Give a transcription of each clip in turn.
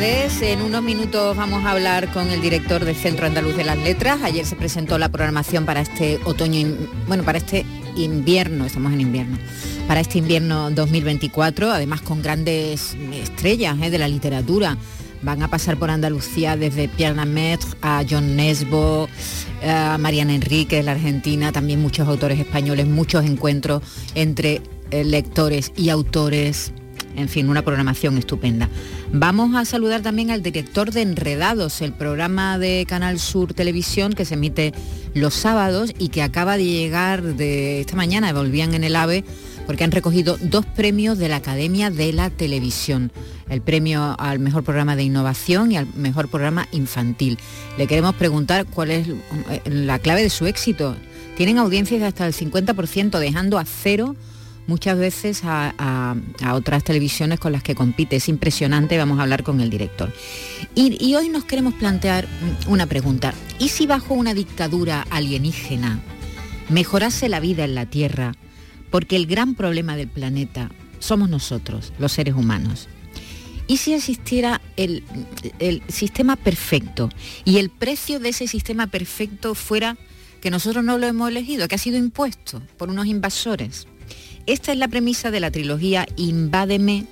En unos minutos vamos a hablar con el director del Centro Andaluz de las Letras. Ayer se presentó la programación para este otoño, bueno, para este invierno, estamos en invierno, para este invierno 2024, además con grandes estrellas ¿eh? de la literatura van a pasar por Andalucía desde Pierre Lamaitre a John Nesbo, a Mariana Enrique de la Argentina, también muchos autores españoles, muchos encuentros entre eh, lectores y autores. En fin, una programación estupenda. Vamos a saludar también al director de Enredados, el programa de Canal Sur Televisión que se emite los sábados y que acaba de llegar de esta mañana, volvían en el AVE porque han recogido dos premios de la Academia de la Televisión, el premio al mejor programa de innovación y al mejor programa infantil. Le queremos preguntar cuál es eh, la clave de su éxito. Tienen audiencias de hasta el 50%, dejando a cero muchas veces a, otras televisiones con las que compite. Es impresionante, vamos a hablar con el director. Y, hoy nos queremos plantear una pregunta. ¿Y si bajo una dictadura alienígena mejorase la vida en la Tierra? porque el gran problema del planeta somos nosotros, los seres humanos. ¿Y si existiera el, sistema perfecto y el precio de ese sistema perfecto fuera que nosotros no lo hemos elegido, que ha sido impuesto por unos invasores? Esta es la premisa de la trilogía Invádeme,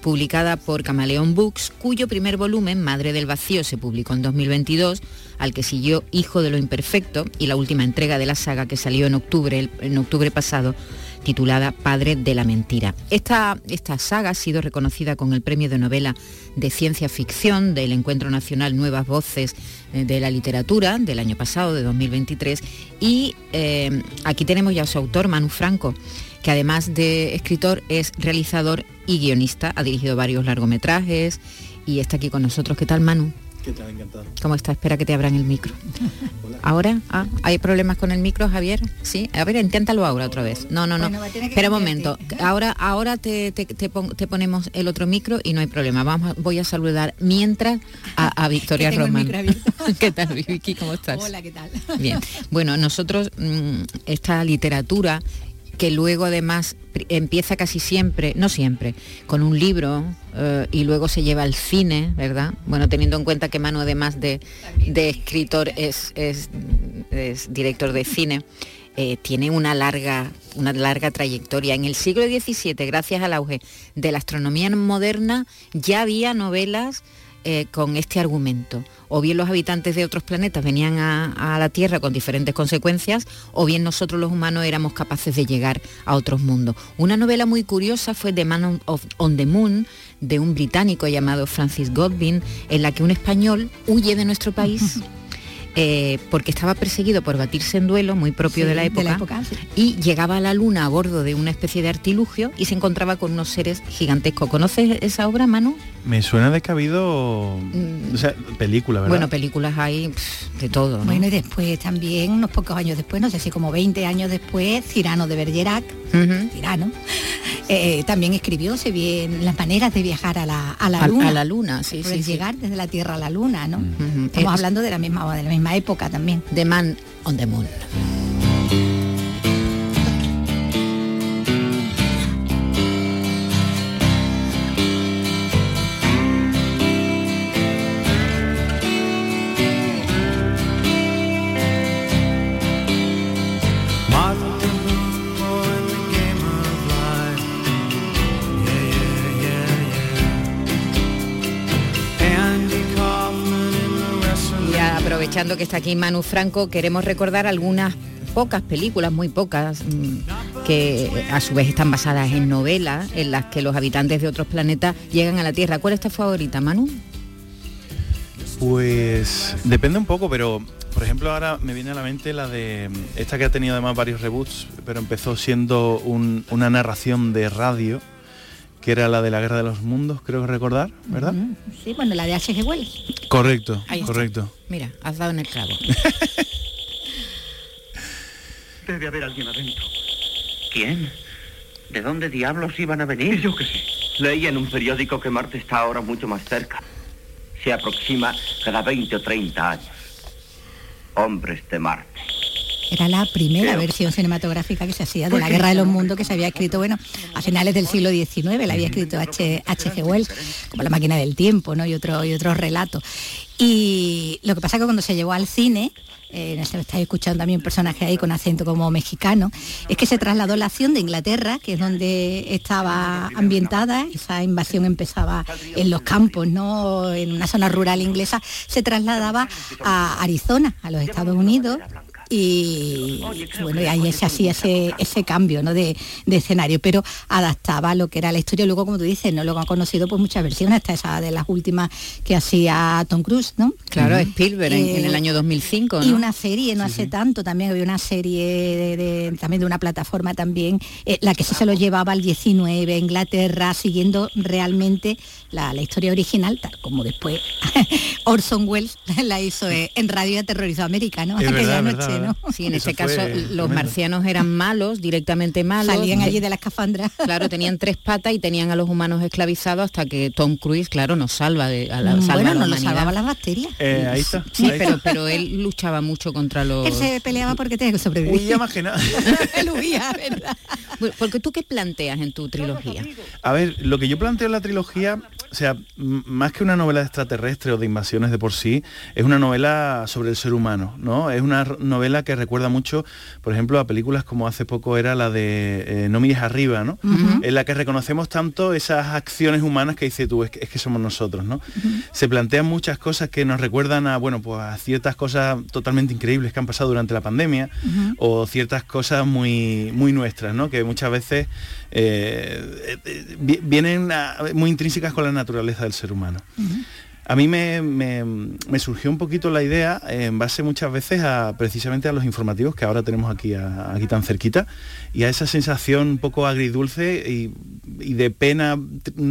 publicada por Camaleón Books, cuyo primer volumen, Madre del Vacío, se publicó en 2022, al que siguió Hijo de lo Imperfecto y la última entrega de la saga que salió en octubre, en octubre pasado, titulada Padre de la Mentira. Esta, esta saga ha sido reconocida con el premio de novela de ciencia ficción del Encuentro Nacional Nuevas Voces eh, de la Literatura del año pasado, de 2023, y eh, aquí tenemos ya a su autor, Manu Franco, que además de escritor es realizador y guionista, ha dirigido varios largometrajes y está aquí con nosotros. ¿Qué tal, Manu? ¿Qué tal? Encantado. ¿Cómo está? Espera que te abran el micro. ¿Ahora? Ah, ¿Hay problemas con el micro, Javier? Sí. A ver, inténtalo ahora otra vez. No, no, no. Espera un momento. Ahora, ahora te, ponemos el otro micro y no hay problema. Vamos, voy a saludar mientras a, Victoria Román. ¿Qué tal, Vicky? ¿Cómo estás? Hola, ¿qué tal? Bien. Bueno, nosotros, mm, esta literatura que luego además empieza casi siempre, no siempre, con un libro eh, y luego se lleva al cine, ¿verdad? Bueno, teniendo en cuenta que Manu además de, escritor es, director de cine. Eh, tiene una larga, una larga trayectoria. En el siglo XVII, gracias al auge de la astronomía moderna, ya había novelas eh, con este argumento. O bien los habitantes de otros planetas venían a, la Tierra con diferentes consecuencias, o bien nosotros los humanos éramos capaces de llegar a otros mundos. Una novela muy curiosa fue The Man of, on the Moon, de un británico llamado Francis Godwin, en la que un español huye de nuestro país. Eh, porque estaba perseguido por batirse en duelo, muy propio de la época, y llegaba a la luna a bordo de una especie de artilugio y se encontraba con unos seres gigantescos. ¿Conoces esa obra, Manu? Me suena de que ha habido mm. o sea, películas, ¿verdad? Bueno, películas hay de todo. Bueno, y después también, unos pocos años después, no sé si como 20 años después, Cirano de Bergerac, Cirano, eh, también escribió se bien las maneras de viajar a la, a la luna. A la luna, sí, sí, llegar desde la Tierra a la luna, ¿no? Estamos hablando de la misma de la misma época también. The Man on the Moon. Que está aquí Manu Franco, queremos recordar algunas pocas películas, muy pocas, mm, que a su vez están basadas en novelas en las que los habitantes de otros planetas llegan a la Tierra. ¿Cuál es tu favorita, Manu? Pues depende un poco, pero por ejemplo ahora me viene a la mente la de esta que ha tenido además varios reboots, pero empezó siendo una narración de radio que era la de la Guerra de los Mundos, creo recordar, ¿verdad? Sí, bueno, la de H.G. Wells. Correcto, correcto. Mira, has dado en el clavo. Debe haber alguien adentro. ¿Quién? ¿De dónde diablos iban a venir? Yo qué sé. Leí en un periódico que Marte está ahora mucho más cerca. Se aproxima cada 20 o 30 años. Hombres de Marte. Era la primera versión cinematográfica que se hacía de la Guerra de los Mundos que se había escrito, bueno, a finales del siglo XIX, la había escrito H. H.G. Wells, como La máquina del tiempo, ¿no? Y, otro, y otros relatos. Y lo que pasa es que cuando se llevó al cine, eh, estáis escuchando también personajes ahí con acento como mexicano, es que se trasladó la acción de Inglaterra, que es donde estaba ambientada, esa invasión empezaba en los campos, ¿no? En una zona rural inglesa, se trasladaba a Arizona, a los Estados Unidos, y bueno, ahí se hacía ese, ese cambio ¿no? de, escenario, pero adaptaba lo que era la historia. Luego, como tú dices, no lo han conocido pues muchas versiones, hasta esa de las últimas que hacía Tom Cruise, ¿no? Claro, Spielberg en, el eh, año 2005. Y una serie, no hace tanto, también había una serie de, también de una plataforma también, eh, la que sí se lo llevaba al 19, Inglaterra, siguiendo realmente la, historia original, tal como después Orson Welles la hizo eh, en Radio Aterrorizó América, ¿no? Aquella noche, ¿no? Sí, en ese caso los marcianos eran malos, directamente malos. Salían allí de la escafandra. Claro, tenían tres patas y tenían a los humanos esclavizados hasta que Tom Cruise, claro, nos salva de a la, mm, Bueno, no nos salvaba las bacterias. Eh, ahí está. Sí, pero, pero él luchaba mucho contra los... Él se peleaba porque tenía que sobrevivir. Huía más que nada. él huía, ¿verdad? Porque tú qué planteas en tu trilogía? A ver, lo que yo planteo en la trilogía o sea, más que una novela extraterrestre o de invasiones de por sí, es una novela sobre el ser humano, ¿no? Es una novela que recuerda mucho, por ejemplo, a películas como hace poco era la de eh, No mires arriba, ¿no? En la que reconocemos tanto esas acciones humanas que dice tú, es que, somos nosotros, ¿no? Se plantean muchas cosas que nos recuerdan a, bueno, pues a ciertas cosas totalmente increíbles que han pasado durante la pandemia o ciertas cosas muy, muy nuestras, ¿no? Que muchas veces eh, eh, vienen muy intrínsecas con la naturaleza del ser humano. A mí me, surgió un poquito la idea en base muchas veces a precisamente a los informativos que ahora tenemos aquí, aquí tan cerquita y a esa sensación un poco agridulce y, de pena,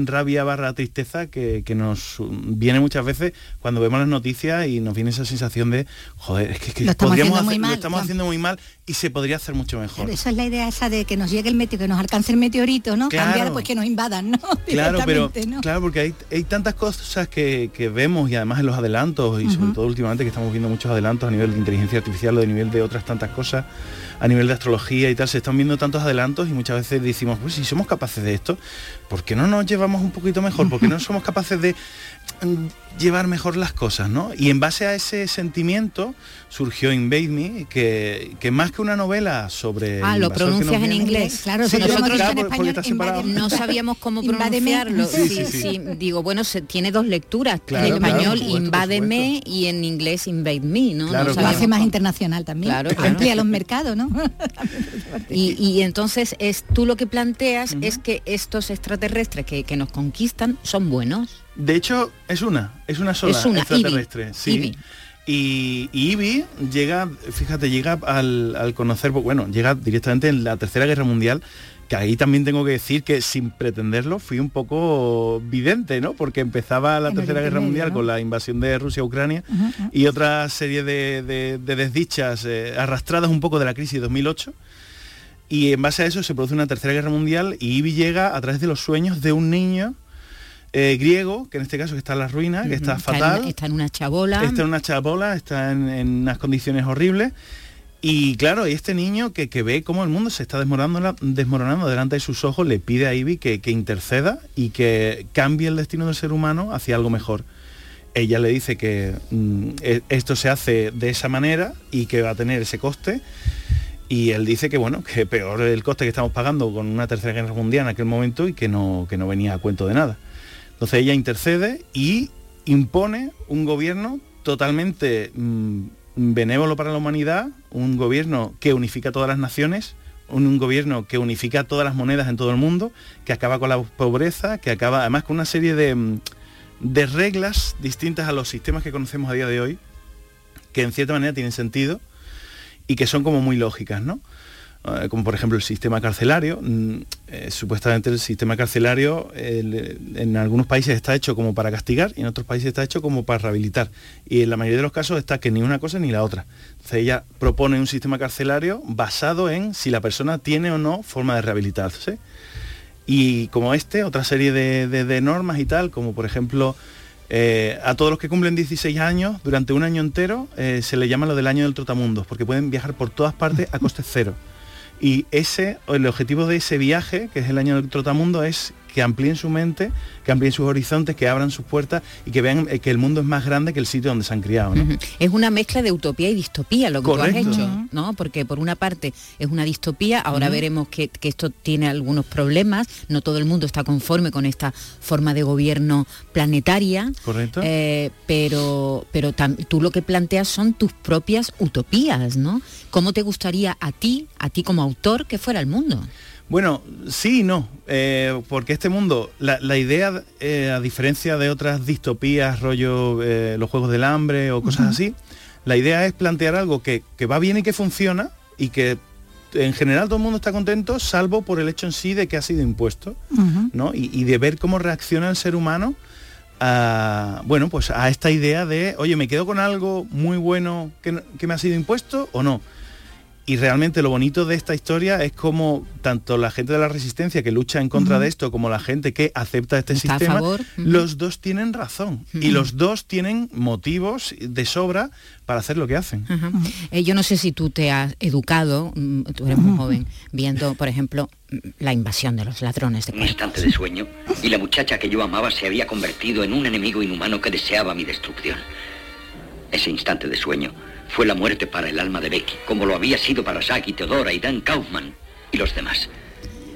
rabia barra tristeza que, nos viene muchas veces cuando vemos las noticias y nos viene esa sensación de, joder, es que, lo estamos, haciendo, muy mal, estamos haciendo muy mal y se podría hacer mucho mejor. esa es la idea esa de que nos llegue el meteorito, que nos alcance el meteorito, ¿no? Cambiar pues que nos invadan, ¿no? Claro, pero claro, porque hay, tantas cosas que, vemos y además en los adelantos y sobre todo últimamente que estamos viendo muchos adelantos a nivel de inteligencia artificial o de nivel de otras tantas cosas a nivel de astrología y tal, se están viendo tantos adelantos y muchas veces decimos, pues si somos capaces de esto, ¿por qué no nos llevamos un poquito mejor? ¿Por qué no somos capaces de mm, llevar mejor las cosas, ¿no? Y en base a ese sentimiento surgió Invade Me, que, que más que una novela sobre... Ah, lo pronuncias en inglés, claro, sí, nosotros en español no sabíamos cómo pronunciarlo. Sí, sí, sí, Digo, bueno, se, tiene dos lecturas, en español Invádeme y en inglés Invade Me, ¿no? Claro, lo hace más internacional también, claro, amplía los mercados, ¿no? y, entonces es tú lo que planteas es que estos extraterrestres que, que, nos conquistan son buenos. De hecho, es una, es una sola extraterrestre. Sí. Y, y llega, fíjate, llega al, conocer, bueno, llega directamente en la Tercera Guerra Mundial, que ahí también tengo que decir que sin pretenderlo fui un poco vidente, ¿no? Porque empezaba la Tercera Guerra Mundial con la invasión de Rusia a Ucrania y otra serie de, desdichas eh, arrastradas un poco de la crisis de 2008. Y en base a eso se produce una Tercera Guerra Mundial y Ivy llega a través de los sueños de un niño eh, griego, que en este caso está en las ruinas, que está fatal. Está en, una chabola. Está en una chabola, está en, unas condiciones horribles. Y claro, este niño que, ve cómo el mundo se está desmoronando, desmoronando delante de sus ojos, le pide a Ivy que, interceda y que cambie el destino del ser humano hacia algo mejor. Ella le dice que mm, e, esto se hace de esa manera y que va a tener ese coste. Y él dice que bueno, que peor el coste que estamos pagando con una tercera guerra mundial en aquel momento y que no, que no venía a cuento de nada. Entonces ella intercede y impone un gobierno totalmente mm, benévolo para la humanidad, un gobierno que unifica todas las naciones, un, gobierno que unifica todas las monedas en todo el mundo, que acaba con la pobreza, que acaba además con una serie de, mm, de reglas distintas a los sistemas que conocemos a día de hoy, que en cierta manera tienen sentido y que son como muy lógicas, ¿no? Eh, como por ejemplo el sistema carcelario. Mm, eh, supuestamente el sistema carcelario en algunos países está hecho como para castigar y en otros países está hecho como para rehabilitar. Y en la mayoría de los casos está que ni una cosa ni la otra. Entonces ella propone un sistema carcelario basado en si la persona tiene o no forma de rehabilitarse. Y como este, otra serie de, normas y tal, como por ejemplo eh, a todos los que cumplen 16 años, durante un año entero, se le llama lo del año del trotamundos, porque pueden viajar por todas partes a coste cero. Y ese, el objetivo de ese viaje, que es el año del trotamundo, es que amplíen su mente, que amplíen sus horizontes, que abran sus puertas y que vean eh, que el mundo es más grande que el sitio donde se han criado. Es una mezcla de utopía y distopía lo que tú has hecho, ¿no? Porque por una parte es una distopía, ahora veremos que, esto tiene algunos problemas, no todo el mundo está conforme con esta forma de gobierno planetaria. Correcto. Eh, pero pero tú lo que planteas son tus propias utopías, ¿no? ¿Cómo te gustaría a ti, a ti como autor, que fuera el mundo? Bueno, sí y no, eh, porque este mundo, la, idea, eh, a diferencia de otras distopías, rollo eh, los Juegos del Hambre o cosas así, la idea es plantear algo que, va bien y que funciona y que en general todo el mundo está contento, salvo por el hecho en sí de que ha sido impuesto, ¿no? Y, de ver cómo reacciona el ser humano a, bueno, pues a esta idea de, oye, ¿me quedo con algo muy bueno que, que me ha sido impuesto o no? Y realmente lo bonito de esta historia es como tanto la gente de la resistencia que lucha en contra de esto como la gente que acepta este sistema, los dos tienen razón. Y los dos tienen motivos de sobra para hacer lo que hacen. Eh, yo no sé si tú te has educado, mm, tú eres muy joven, viendo, por ejemplo, la invasión de los ladrones de Un instante de sueño. Y la muchacha que yo amaba se había convertido en un enemigo inhumano que deseaba mi destrucción. Ese instante de sueño fue la muerte para el alma de Becky, como lo había sido para Saki, Teodora y Dan Kaufman y los demás.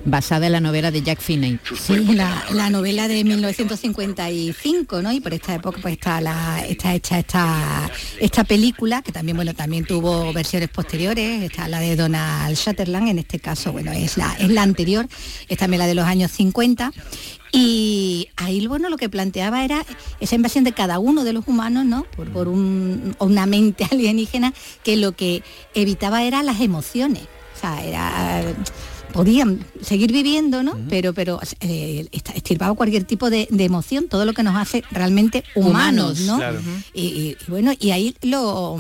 Basada en la novela de Jack Finney. Sí, la, novela de 1955, ¿no? Y por esta época pues está, la, está hecha esta, esta película, que también, bueno, también tuvo versiones posteriores, está la de Donald Sutherland, en este caso, bueno, es la, es la anterior, es también la de los años 50. Y ahí bueno lo que planteaba era esa invasión de cada uno de los humanos, ¿no? Por, una mente alienígena que lo que evitaba era las emociones. O sea, era podían seguir viviendo, ¿no? Pero, pero eh, estirpaba cualquier tipo de, emoción, todo lo que nos hace realmente humanos, ¿no? y, bueno, y ahí lo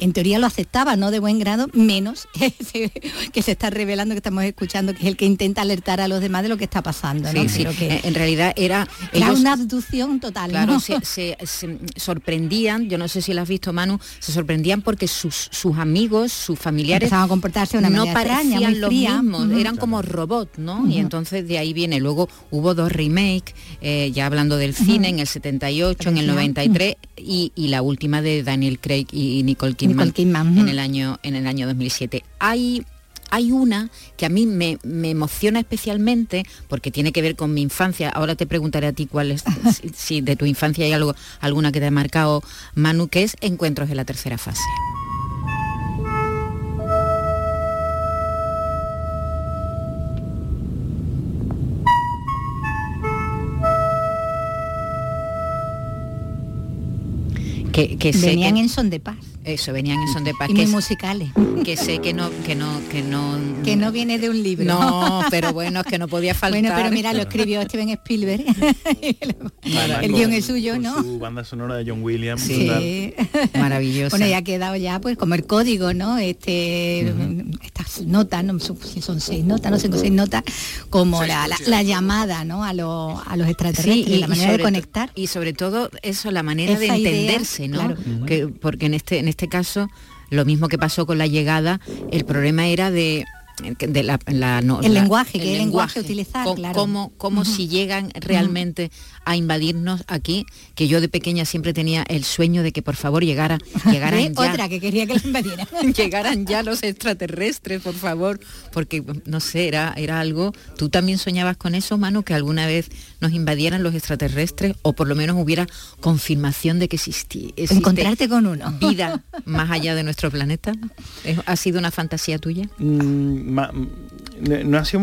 en teoría lo aceptaba, no de buen grado, menos que se está revelando, que estamos escuchando, que es el que intenta alertar a los demás de lo que está pasando. ¿no? Sí, que en realidad era... una abducción total. Claro, se, sorprendían, yo no sé si lo has visto Manu, se sorprendían porque sus, sus amigos, sus familiares... Empezaban a comportarse de una no manera parecían los mismos, eran como robots, ¿no? Y entonces de ahí viene. Luego hubo dos remakes, eh, ya hablando del cine, en el 78, en el 93, y, y, la última de Daniel Craig y Nicole Kidman en el año en el año 2007. Hay hay una que a mí me, emociona especialmente porque tiene que ver con mi infancia. Ahora te preguntaré a ti cuál es, si, de tu infancia hay algo, alguna que te ha marcado, Manu, que es Encuentros de la tercera fase. Que, Venían en son de paz. Eso, venían en son de paz. que musicales. Que sé que no, que no, que no. Que no viene de un libro. No, pero bueno, es que no podía faltar. Bueno, pero mira, lo escribió Steven Spielberg. el guion es suyo, ¿no? Su banda sonora de John Williams. Sí. Maravilloso. Bueno, ya ha quedado ya pues como el código, ¿no? Este, estas notas, no si son seis notas, no sé, seis notas, como la, la, llamada, ¿no? A, los a los extraterrestres, y, la manera de conectar. Y sobre todo eso, la manera de entenderse, ¿no? Claro. Que, porque en este, en este caso, lo mismo que pasó con la llegada, el problema era de la, el lenguaje, que el lenguaje utilizar, Cómo, cómo si llegan realmente a invadirnos aquí, que yo de pequeña siempre tenía el sueño de que por favor llegara, llegaran ya. Otra que quería que lo invadieran. llegaran ya los extraterrestres, por favor, porque no sé, era, era algo. ¿Tú también soñabas con eso, Manu, que alguna vez nos invadieran los extraterrestres o por lo menos hubiera confirmación de que existía encontrarte con uno vida más allá de nuestro planeta ha sido una fantasía tuya mm, no ha sido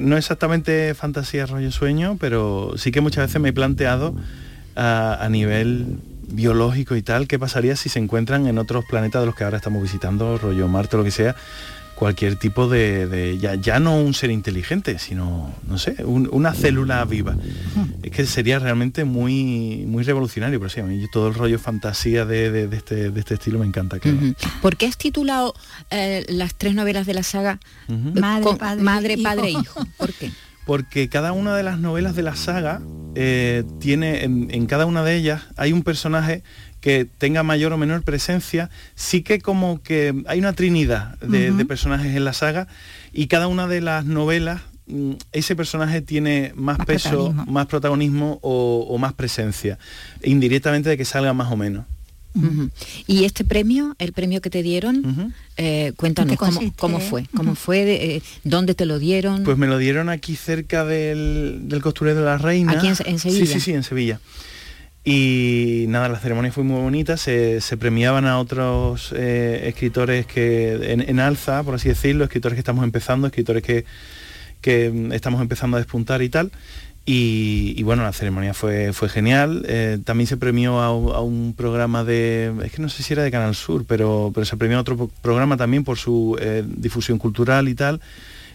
no exactamente fantasía rollo sueño pero sí que muchas veces me he planteado a, nivel biológico y tal qué pasaría si se encuentran en otros planetas de los que ahora estamos visitando rollo Marte o lo que sea cualquier tipo de, ya, ya, no un ser inteligente, sino, no sé, una célula viva. Es que sería realmente muy, muy revolucionario, pero sí, a mí todo el rollo fantasía de, este, de este, estilo me encanta. ¿Por qué has titulado eh, las tres novelas de la saga Madre, Padre, Hijo? ¿Por qué? Porque cada una de las novelas de la saga eh, tiene, en, en cada una de ellas hay un personaje que tenga mayor o menor presencia, sí que como que hay una trinidad de, personajes en la saga y cada una de las novelas mm, ese personaje tiene más, peso, más protagonismo o, más presencia, indirectamente de que salga más o menos. Y este premio, el premio que te dieron, eh, cuéntanos cómo, fue, cómo fue, eh, dónde te lo dieron. Pues me lo dieron aquí cerca del, del costurero de la Reina. Aquí en, Sevilla. Sí, sí, sí, en Sevilla. Y nada, la ceremonia fue muy bonita, se, premiaban a otros eh, escritores que en, alza, por así decirlo, escritores que estamos empezando, escritores que, que estamos empezando a despuntar y tal. Y, bueno, la ceremonia fue, fue genial. Eh, también se premió a, un programa de, es que no sé si era de Canal Sur, pero, pero se premió a otro programa también por su eh, difusión cultural y tal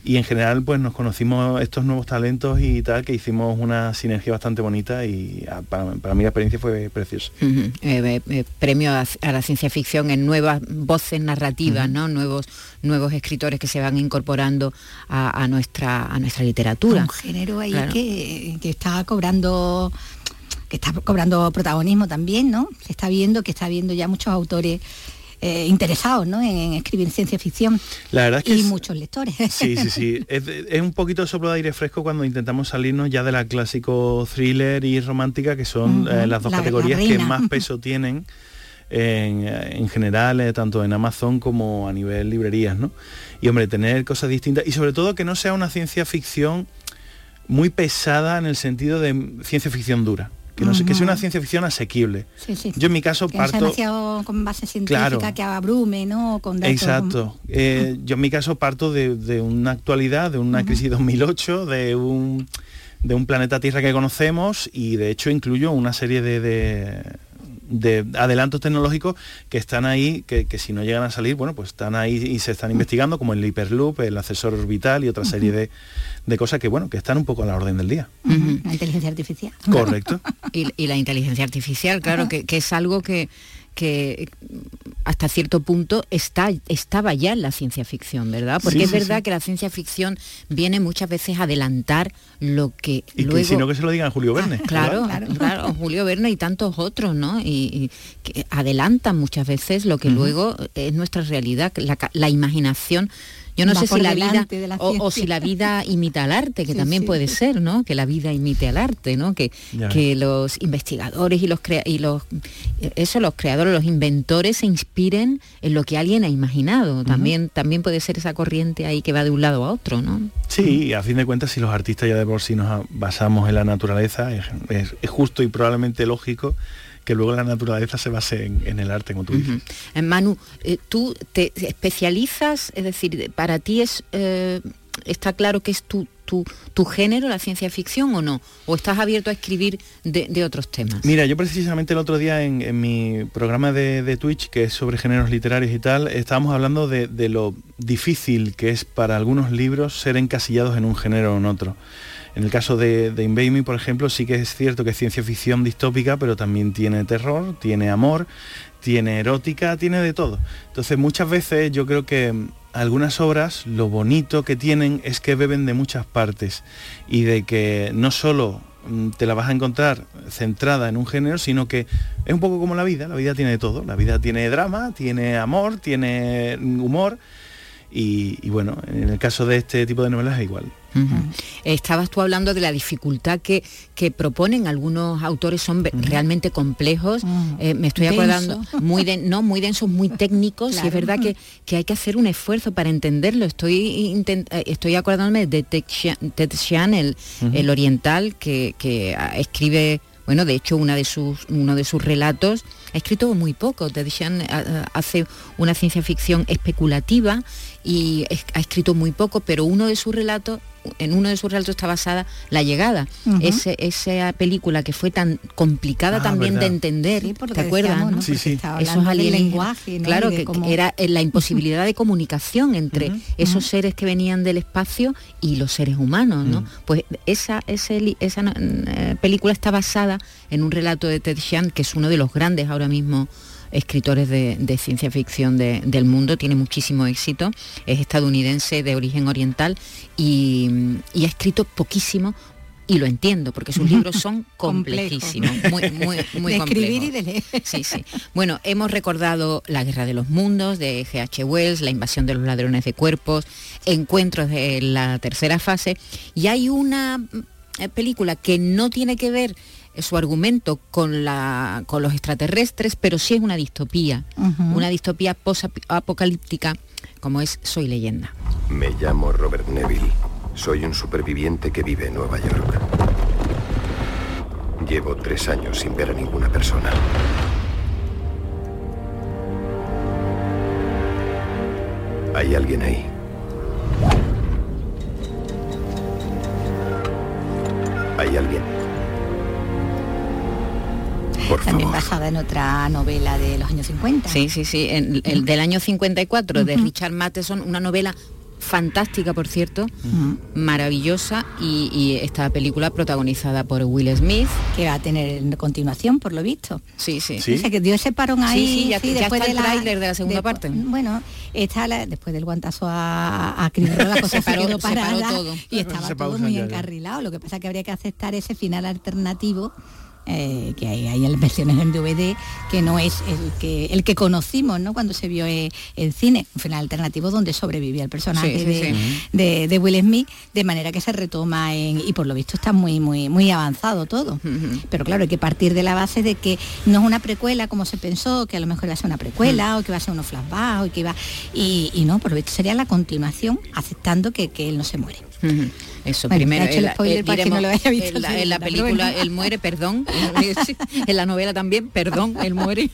y en general pues nos conocimos estos nuevos talentos y tal, que hicimos una sinergia bastante bonita y ah, para, mí la experiencia fue preciosa. Eh, eh, eh, premio a, la ciencia ficción en nuevas voces narrativas, ¿no? Nuevos, nuevos escritores que se van incorporando a, nuestra, a nuestra literatura. Un género ahí que, que está cobrando que está cobrando protagonismo también, ¿no? Se está viendo que está viendo ya muchos autores eh, interesados ¿no? en, escribir ciencia ficción. La verdad es que y muchos lectores. Sí, sí, sí. Es, un poquito soplo de aire fresco cuando intentamos salirnos ya de la clásico thriller y romántica, que son eh, las dos categorías que más peso tienen. En, general, eh, tanto en Amazon como a nivel librerías, ¿no? Y hombre, tener cosas distintas y sobre todo que no sea una ciencia ficción muy pesada en el sentido de ciencia ficción dura que, no que sea una ciencia ficción asequible. Yo en mi caso parto... con base científica que abrume, ¿no? Con Exacto. Eh, yo en mi caso parto de, una actualidad, de una crisis 2008, de un, de un planeta Tierra que conocemos y de hecho incluyo una serie de de adelantos tecnológicos que están ahí, que, si no llegan a salir, bueno, pues están ahí y se están investigando, como el Hyperloop, el asesor orbital y otra serie de, de, cosas que, bueno, que están un poco a la orden del día. La inteligencia artificial. Correcto. y, la inteligencia artificial, claro, que, que es algo que que hasta cierto punto está, estaba ya en la ciencia ficción, ¿verdad? Porque es verdad que la ciencia ficción viene muchas veces a adelantar lo que y luego... si no que se lo digan Julio Verne. Ah, claro, claro, Julio Verne y tantos otros, ¿no? Y, que adelantan muchas veces lo que luego es nuestra realidad, la, la imaginación yo no sé si la vida o, si la vida imita al arte, que también puede ser, ¿no? Que la vida imite al arte, ¿no? Que, que los investigadores y los y los eso, los creadores, los inventores se inspiren en lo que alguien ha imaginado. También, también puede ser esa corriente ahí que va de un lado a otro, ¿no? Sí, a fin de cuentas, si los artistas ya de por sí nos basamos en la naturaleza, es justo y probablemente lógico que luego la naturaleza se base en, el arte, como tú dices. Eh, Manu, eh, tú te especializas, es decir, para ti es... Eh, ¿Está claro que es tu, tu, género, la ciencia ficción o no? ¿O estás abierto a escribir de, otros temas? Mira, yo precisamente el otro día en, mi programa de, Twitch, que es sobre géneros literarios y tal, estábamos hablando de, de, lo difícil que es para algunos libros ser encasillados en un género o en otro. En el caso de, de Me, por ejemplo, sí que es cierto que es ciencia ficción distópica, pero también tiene terror, tiene amor, tiene erótica, tiene de todo. Entonces muchas veces yo creo que algunas obras lo bonito que tienen es que beben de muchas partes y de que no solo mm, te la vas a encontrar centrada en un género, sino que es un poco como la vida, la vida tiene de todo, la vida tiene drama, tiene amor, tiene humor y, bueno, en el caso de este tipo de novelas es igual. Estabas tú hablando de la dificultad que, que proponen algunos autores, son realmente complejos. Eh, me estoy acordando, muy no, muy densos, muy técnicos, y es verdad que, que, hay que hacer un esfuerzo para entenderlo. Estoy, eh, estoy acordándome de Ted Chiang, el, oriental, que, que escribe bueno, de hecho, una de sus, uno de sus relatos ha escrito muy poco. Ted Chiang hace una ciencia ficción especulativa y ha escrito muy poco, pero uno de sus relatos en uno de sus relatos está basada La llegada, Ese, esa película que fue tan complicada Ah, también verdad. de entender, Sí, ¿te acuerdas? decíamos, no? ¿no? Sí, Porque sí. Esos lenguaje, ¿no? Claro, que, cómo- que era la imposibilidad de comunicación entre esos seres que venían del espacio y los seres humanos, ¿no? Mm. Pues esa, ese esa eh, película está basada en un relato de Ted Chiang, que es uno de los grandes ahora mismo escritores de, de ciencia ficción de- del mundo, tiene muchísimo éxito, es estadounidense de origen oriental y, y ha escrito poquísimo y lo entiendo porque sus libros son complejísimos, muy, muy, muy de escribir complejos. y de leer. Sí, sí. Bueno, hemos recordado La Guerra de los Mundos de G.H. Wells, La invasión de los ladrones de cuerpos, Encuentros de la tercera fase, y hay una mm, eh, película que no tiene que ver su argumento con, la, con los extraterrestres, pero sí es una distopía, una distopía post-apocalíptica, como es Soy leyenda. Me llamo Robert Neville. Soy un superviviente que vive en Nueva York. Llevo tres años sin ver a ninguna persona. Hay alguien ahí. Hay alguien. Por También favor. basada en otra novela de los años 50. Sí, sí, sí, en- el del año 54 de Ujú. Richard Matheson, una novela fantástica, por cierto, maravillosa, y, y esta película protagonizada por Will Smith. Que va a tener continuación, por lo visto. Sí, sí. Sí. O sea, que dio ese parón ahí. Sí, sí, ya- ya después está de el tráiler de la segunda de- parte. Bueno, está la- después del guantazo a, a Chris Rock, la cosa Se paró- se quedó se paró todo. y estaba Se todo muy ya, ya. encarrilado. Lo que pasa es que habría que aceptar ese final alternativo eh, que hay, hay versiones en DVD que no es el que el que conocimos ¿no? cuando se vio eh, en cine un final alternativo donde sobrevivía el personaje Sí, sí, de, sí. de- de Will Smith de manera que se retoma en, y por lo visto está muy muy muy avanzado todo pero claro, hay que partir de la base de que no es una precuela como se pensó, que a lo mejor iba a ser una precuela o que va a ser unos flashbacks o que iba y, y no, por lo visto sería la continuación aceptando que, que él no se muere. Eso, Bueno, primero, he el en spoiler para quien no lo haya visto en la, en película él muere, perdón, Sí, en la novela también, perdón, él muere.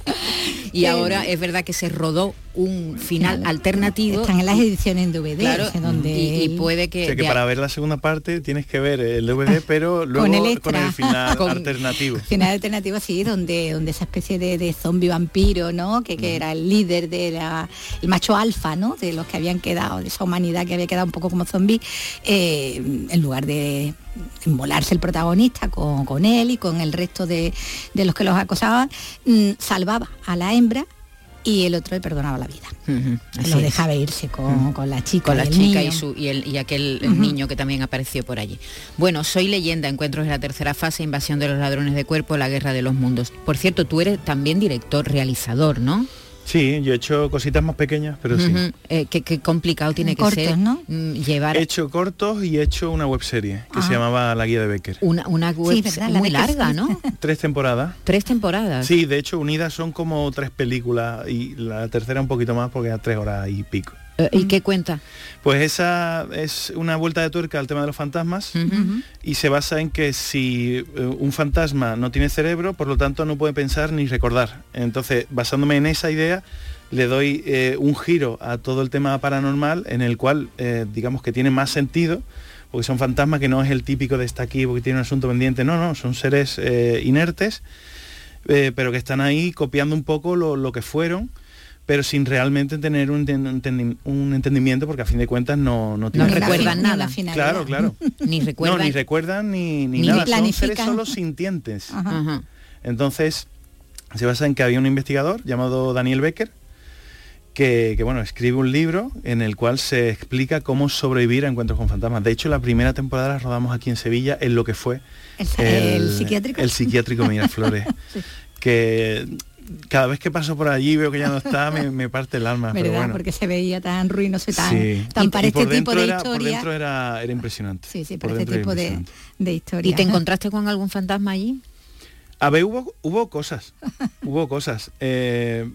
Y Eh, ahora es verdad que se rodó un final alternativo. Están en las ediciones en DVD, Claro, donde y, puede que... O sea que de- para ver la segunda parte tienes que ver el DVD, pero luego el con el, extra. final Con- alternativo. final alternativo sí donde donde esa especie de, de zombie vampiro no que, que era el líder de la el macho alfa no de los que habían quedado de esa humanidad que había quedado un poco como zombie eh, en lugar de inmolarse el protagonista con, con él y con el resto de, de los que los acosaban mm, salvaba a la hembra y el otro le perdonaba la vida así lo es. dejaba irse con, con la chica con la y el chica y, su, y, el, y aquel niño que también apareció por allí. Bueno, soy leyenda, encuentros de la tercera fase, invasión de los ladrones de cuerpo, la guerra de los mundos. Por cierto, tú eres también director, realizador, ¿no? Sí, yo he hecho cositas más pequeñas, pero sí. Eh, qué, qué complicado tiene que Cortos, ser ¿no? mm, llevar He hecho cortos y he hecho una webserie que Ah. se llamaba La Guía de Becker. una, una web la muy larga, sí. ¿no? Tres temporadas. Tres temporadas. Sí, de hecho unidas son como tres películas y la tercera un poquito más porque a tres horas y pico. Eh, ¿Y qué cuenta? Pues esa es una vuelta de tuerca al tema de los fantasmas y se basa en que si eh, un fantasma no tiene cerebro, por lo tanto no puede pensar ni recordar. Entonces, basándome en esa idea, le doy eh, un giro a todo el tema paranormal en el cual, eh, digamos que tiene más sentido, porque son fantasmas que no es el típico de está aquí porque tiene un asunto pendiente, no, no, son seres eh, inertes, eh, pero que están ahí copiando un poco lo, lo que fueron pero sin realmente tener un, entendi- un entendimiento porque a fin de cuentas no, no No tienen una recuerdan nada. Claro, claro. Ni recuerdan. No, ni recuerdan ni, ni Ni nada. Son seres solo sintientes. Ajá. Ajá. Entonces, se basa en que había un investigador llamado Daniel Becker que, que, bueno, escribe un libro en el cual se explica cómo sobrevivir a encuentros con fantasmas. De hecho, la primera temporada la rodamos aquí en Sevilla en lo que fue El- el psiquiátrico. El psiquiátrico Miraflores. Que cada vez que paso por allí veo que ya no está, me, me parte el alma. ¿verdad? pero bueno. Porque se veía tan ruinoso y tan, Sí. tan Y- para y por este tipo de era- Por historia. dentro era, era impresionante. Sí, sí, Por para este tipo de, de historia. ¿Y te encontraste con algún fantasma allí? A ver, hubo, hubo cosas, hubo cosas. Eh,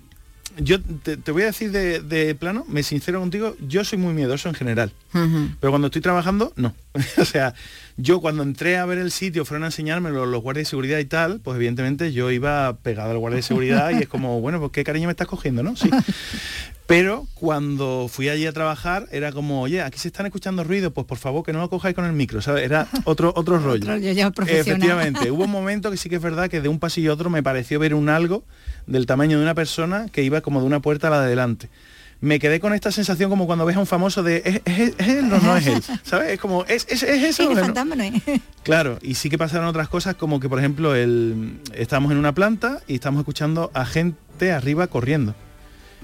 yo te, voy a decir de, plano, me sincero contigo, yo soy muy miedoso en general. Pero cuando estoy trabajando, no. o sea, yo cuando entré a ver el sitio, fueron a enseñarme los, guardias de seguridad y tal, pues evidentemente yo iba pegado al guardia de seguridad y es como, bueno, pues qué cariño me estás cogiendo, ¿no? Sí. Pero cuando fui allí a trabajar era como, oye, aquí se están escuchando ruidos, pues por favor que no lo cojáis con el micro, ¿sabes? Era otro, otro rollo. Efectivamente, hubo un momento que sí que es verdad que de un pasillo a otro me pareció ver un algo del tamaño de una persona que iba como de una puerta a la de adelante me quedé con esta sensación como cuando ves a un famoso de ¿es, él o no es él? ¿Sabes? Es como, ¿es, es, eso? Claro, y sí que pasaron otras cosas como que, por ejemplo, el, estamos en una planta y estamos escuchando a gente arriba corriendo.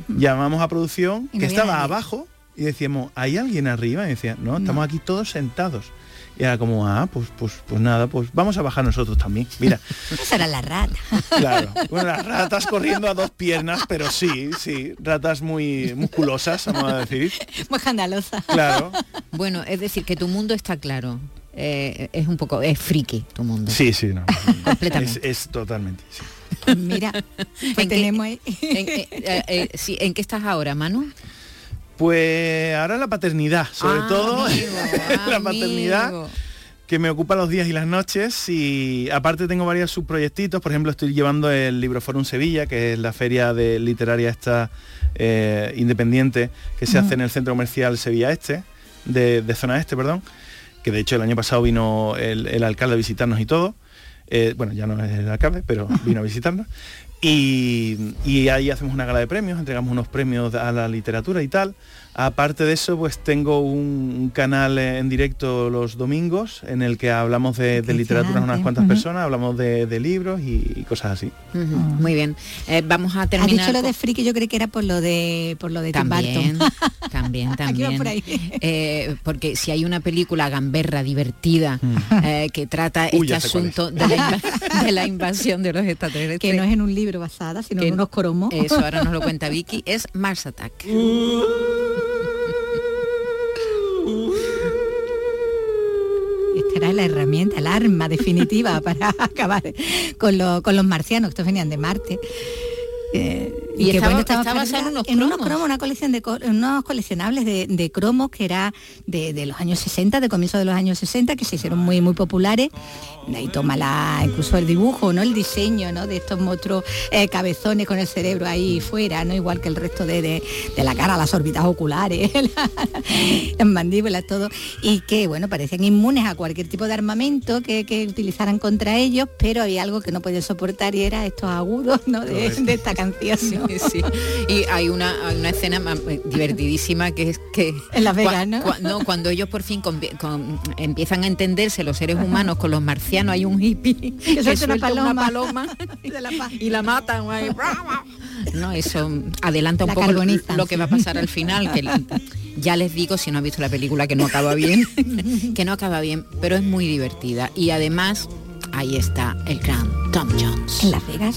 Llamamos a producción que estaba abajo y decíamos, ¿hay alguien arriba? Y decía, no, estamos aquí todos sentados. Y era como, ah, pues, pues, pues nada, pues vamos a bajar nosotros también. Mira. Esa era la rata. Claro. Bueno, las ratas corriendo a dos piernas, pero sí, sí, ratas muy musculosas, vamos a decir. Muy escandalosa. Claro. Bueno, es decir, que tu mundo está claro. Eh, es un poco, es friki tu mundo. Sí, sí, no. Completamente. Es, totalmente, sí. Mira, pues tenemos en, eh, eh, sí, ¿En qué estás ahora, Manu? Pues ahora la paternidad, sobre ah, todo. la paternidad que me ocupa los días y las noches. Y aparte tengo varios subproyectitos, por ejemplo estoy llevando el Libro Forum Sevilla, que es la feria de literaria esta eh, independiente que se hace en el centro comercial Sevilla Este, de, Zona Este, perdón, que de hecho el año pasado vino el, alcalde a visitarnos y todo. Eh, bueno, ya no es el alcalde, pero vino a visitarnos. Y, ahí hacemos una gala de premios, entregamos unos premios a la literatura y tal. Aparte de eso, pues tengo un canal en directo los domingos en el que hablamos de, literatura unas cuantas personas, hablamos de, libros y, cosas así. Muy bien. Eh, vamos a terminar. Has dicho lo de friki, yo creo que era por lo de por lo de también, también, también. Eh, porque si hay una película gamberra divertida mm. eh, que trata este asunto de la, invasión de los extraterrestres, que no es en un libro basada, sino en unos cromos. Eso ahora nos lo cuenta Vicky, es Mars Attack. Era la herramienta, el arma definitiva para acabar con, con los marcianos, estos venían de Marte. Eh, y, que bueno, estaba en unos cromos, una colección de unos coleccionables de, cromos que era de, los años 60, de comienzo de los años 60, que se hicieron muy muy populares. Ahí toma la, incluso el dibujo, ¿no? El diseño, ¿no? De estos monstruos eh, cabezones con el cerebro ahí fuera, ¿no? Igual que el resto de, la cara, las órbitas oculares, las mandíbulas, todo. Y que, bueno, parecían inmunes a cualquier tipo de armamento que, utilizaran contra ellos, pero había algo que no podían soportar y era estos agudos, ¿no? De, esta canción. Y hay una, una escena eh, divertidísima que es que... En Las Vegas, ¿no? cuando ellos por fin empiezan a entenderse los seres humanos con los marcianos, hay un hippie que, suelta una paloma, y la matan. no, eso adelanta un poco lo que va a pasar al final, que ya les digo si no han visto la película que no acaba bien, que no acaba bien, pero es muy divertida y además ahí está el gran Tom Jones. En Las Vegas.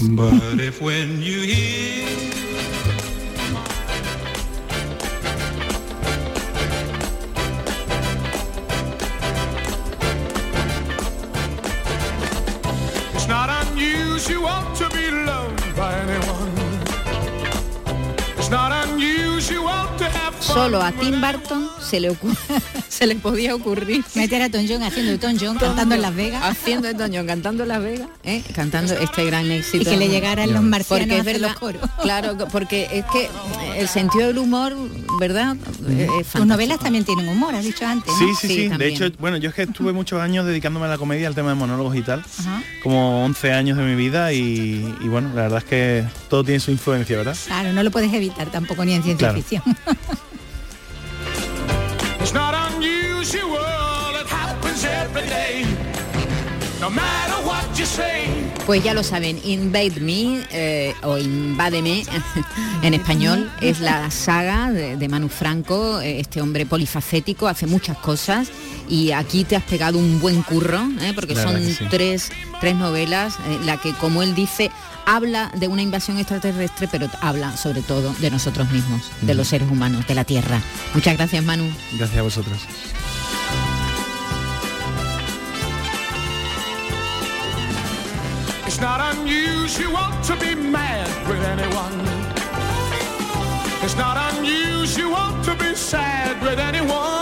Solo a Tim Burton se le ocurre se le podía ocurrir. Meter a Tom John haciendo de Tom John, cantando en Las Vegas. Haciendo de Tom John, cantando en Las Vegas, ¿eh? cantando este gran éxito. Y que le llegaran los marcianos porque es verdad, los coros. Claro, porque es que el sentido del humor, ¿verdad? Tus novelas también tienen humor, has dicho antes. Sí, sí, sí. de hecho, bueno, yo es que estuve muchos años dedicándome a la comedia, al tema de monólogos y tal. Como 11 años de mi vida y, bueno, la verdad es que todo tiene su influencia, ¿verdad? Claro, no lo puedes evitar tampoco ni en ciencia ficción. Pues ya lo saben, Invade Me eh, o Invádeme en español es la saga de, Manu Franco, eh, este hombre polifacético, hace muchas cosas y aquí te has pegado un buen curro, eh, porque son tres, tres novelas, la que como él dice habla de una invasión extraterrestre, pero habla sobre todo de nosotros mismos, de los seres humanos, de la Tierra. Muchas gracias Manu. Gracias a vosotros. Not unusual to be mad with anyone. It's not unusual to be sad with anyone.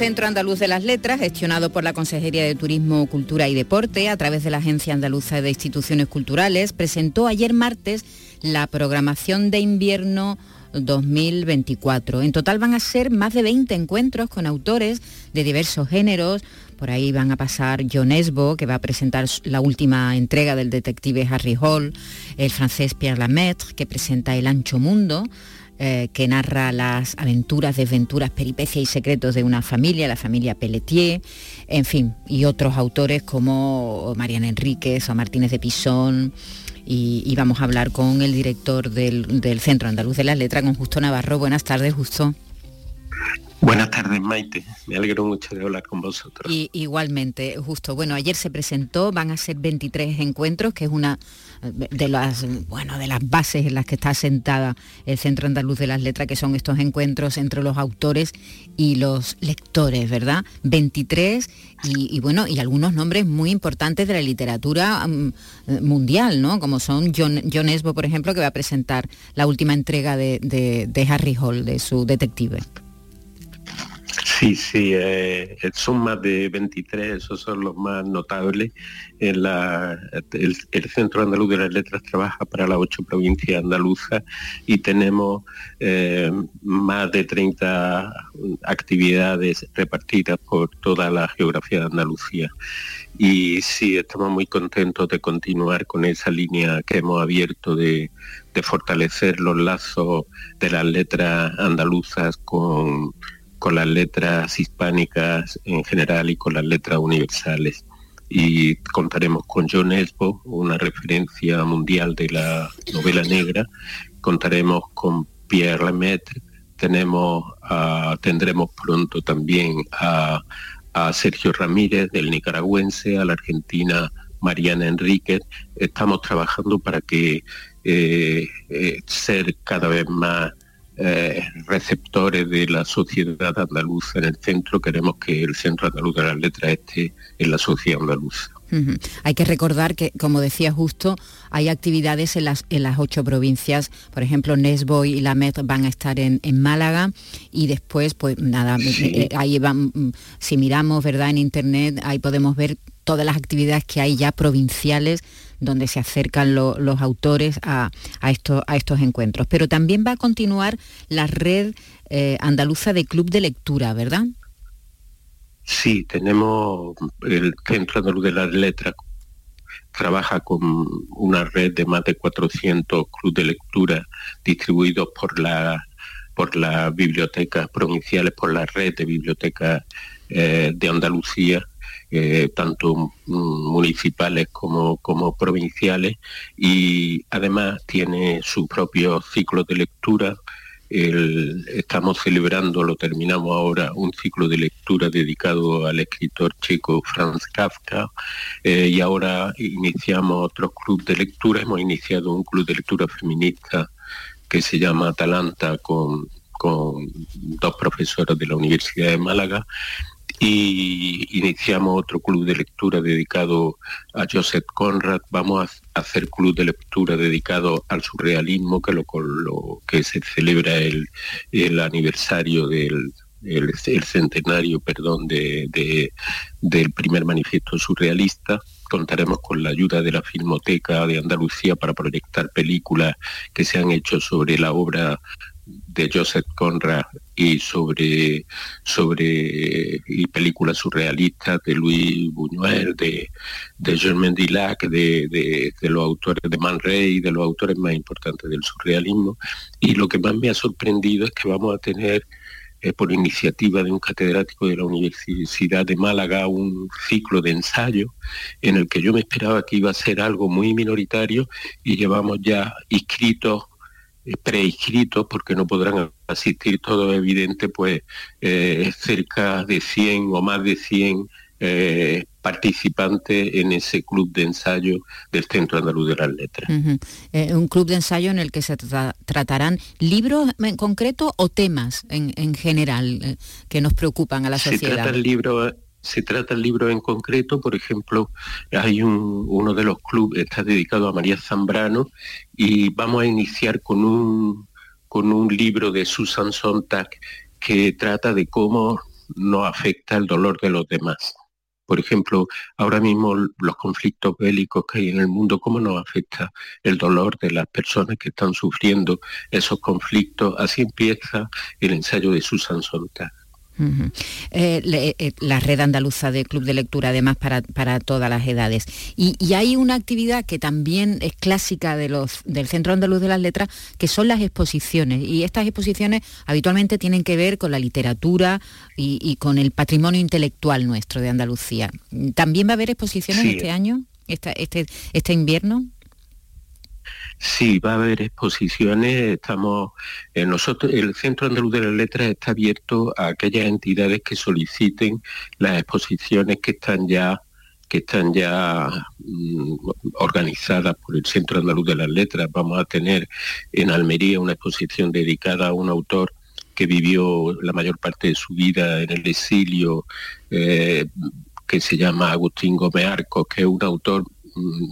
Centro Andaluz de las Letras, gestionado por la Consejería de Turismo, Cultura y Deporte a través de la Agencia Andaluza de Instituciones Culturales, presentó ayer martes la programación de invierno 2024. En total van a ser más de 20 encuentros con autores de diversos géneros. Por ahí van a pasar John Esbo, que va a presentar la última entrega del detective Harry Hall, el francés Pierre Lamaitre, que presenta El Ancho Mundo, eh, que narra las aventuras, desventuras, peripecias y secretos de una familia, la familia Pelletier, en fin, y otros autores como Mariana Enríquez o Martínez de Pisón. Y, y vamos a hablar con el director del, del Centro Andaluz de las Letras, con Justo Navarro. Buenas tardes, Justo. Buenas tardes, Maite. Me alegro mucho de hablar con vosotros. Y igualmente, justo. Bueno, ayer se presentó, van a ser 23 encuentros, que es una de las bueno de las bases en las que está sentada el Centro Andaluz de las Letras, que son estos encuentros entre los autores y los lectores, ¿verdad? 23 y, bueno, y algunos nombres muy importantes de la literatura um, mundial, ¿no? Como son John, John Esbo, por ejemplo, que va a presentar la última entrega de, de, de Harry Hall, de su detective. Sí, sí, eh, son más de 23, esos son los más notables. El, Centro Andaluz de las Letras trabaja para las ocho provincias andaluzas y tenemos eh, más de 30 actividades repartidas por toda la geografía de Andalucía. Y sí, estamos muy contentos de continuar con esa línea que hemos abierto de fortalecer los lazos de las letras andaluzas con con las letras hispánicas en general y con las letras universales. Y contaremos con John Esbo, una referencia mundial de la novela negra. Contaremos con Pierre Lemaitre. Tenemos, uh, tendremos pronto también a, a Sergio Ramírez, del nicaragüense, a la argentina Mariana Enríquez. Estamos trabajando para que eh, eh, ser cada vez más eh, receptores de la sociedad andaluza en el centro, queremos que el Centro Andaluz de las Letras esté en la sociedad andaluza. Uh -huh. Hay que recordar que, como decía justo, hay actividades en las, en las ocho provincias. Por ejemplo, Nesbo y la Met van a estar en, en Málaga y después, pues nada, sí. eh, ahí van, si miramos, ¿verdad? En internet, ahí podemos ver todas las actividades que hay ya provinciales donde se acercan lo, los autores a, a, esto, a, estos encuentros. Pero también va a continuar la red eh, andaluza de club de lectura, ¿verdad? Sí, tenemos el Centro Andaluz de las Letras trabaja con una red de más de 400 clubes de lectura distribuidos por la las bibliotecas provinciales, por la red de bibliotecas eh, de Andalucía tanto municipales como, provinciales y además tiene su propio ciclo de lectura. Estamos celebrando, lo terminamos ahora, un ciclo de lectura dedicado al escritor checo Franz Kafka eh, y ahora iniciamos otro club de lectura, hemos iniciado un club de lectura feminista que se llama Atalanta con, con dos profesoras de la Universidad de Málaga y iniciamos otro club de lectura dedicado a Joseph Conrad. Vamos a hacer club de lectura dedicado al surrealismo, que lo, lo que se celebra el, el aniversario del el, centenario, perdón, de, del primer manifiesto surrealista. Contaremos con la ayuda de la Filmoteca de Andalucía para proyectar películas que se han hecho sobre la obra de Joseph Conrad sobre, sobre y películas surrealistas de Luis Buñuel, de, de Germain Dillac, de, de, de, los autores de Man Ray, de los autores más importantes del surrealismo. Y lo que más me ha sorprendido es que vamos a tener eh, por iniciativa de un catedrático de la Universidad de Málaga, un ciclo de ensayo en el que yo me esperaba que iba a ser algo muy minoritario y llevamos ya inscritos eh, preinscritos porque no podrán asistir todo evidente pues eh, cerca de 100 o más de 100 eh, participantes en ese club de ensayo del Centro Andaluz de las Letras. Eh, un club de ensayo en el que se tratarán libros en concreto o temas en, general eh, que nos preocupan a la sociedad. Se trata el libro se trata el libro en concreto, por ejemplo, hay un, uno de los clubes, está dedicado a María Zambrano y vamos a iniciar con un, con un libro de Susan Sontag que trata de cómo nos afecta el dolor de los demás. Por ejemplo, ahora mismo los conflictos bélicos que hay en el mundo, ¿cómo nos afecta el dolor de las personas que están sufriendo esos conflictos? Así empieza el ensayo de Susan Sontag. Eh, eh, la red andaluza de club de lectura, además para, todas las edades. Y, hay una actividad que también es clásica de los, del Centro Andaluz de las Letras, que son las exposiciones. Y estas exposiciones habitualmente tienen que ver con la literatura y, con el patrimonio intelectual nuestro de Andalucía. ¿También va a haber exposiciones este año, este, este invierno? Sí, va a haber exposiciones. Estamos, eh, nosotros, el Centro Andaluz de las Letras está abierto a aquellas entidades que soliciten las exposiciones que están ya que están ya mm, organizadas por el Centro Andaluz de las Letras. Vamos a tener en Almería una exposición dedicada a un autor que vivió la mayor parte de su vida en el exilio, eh, que se llama Agustín Gómez Arcos, que es un autor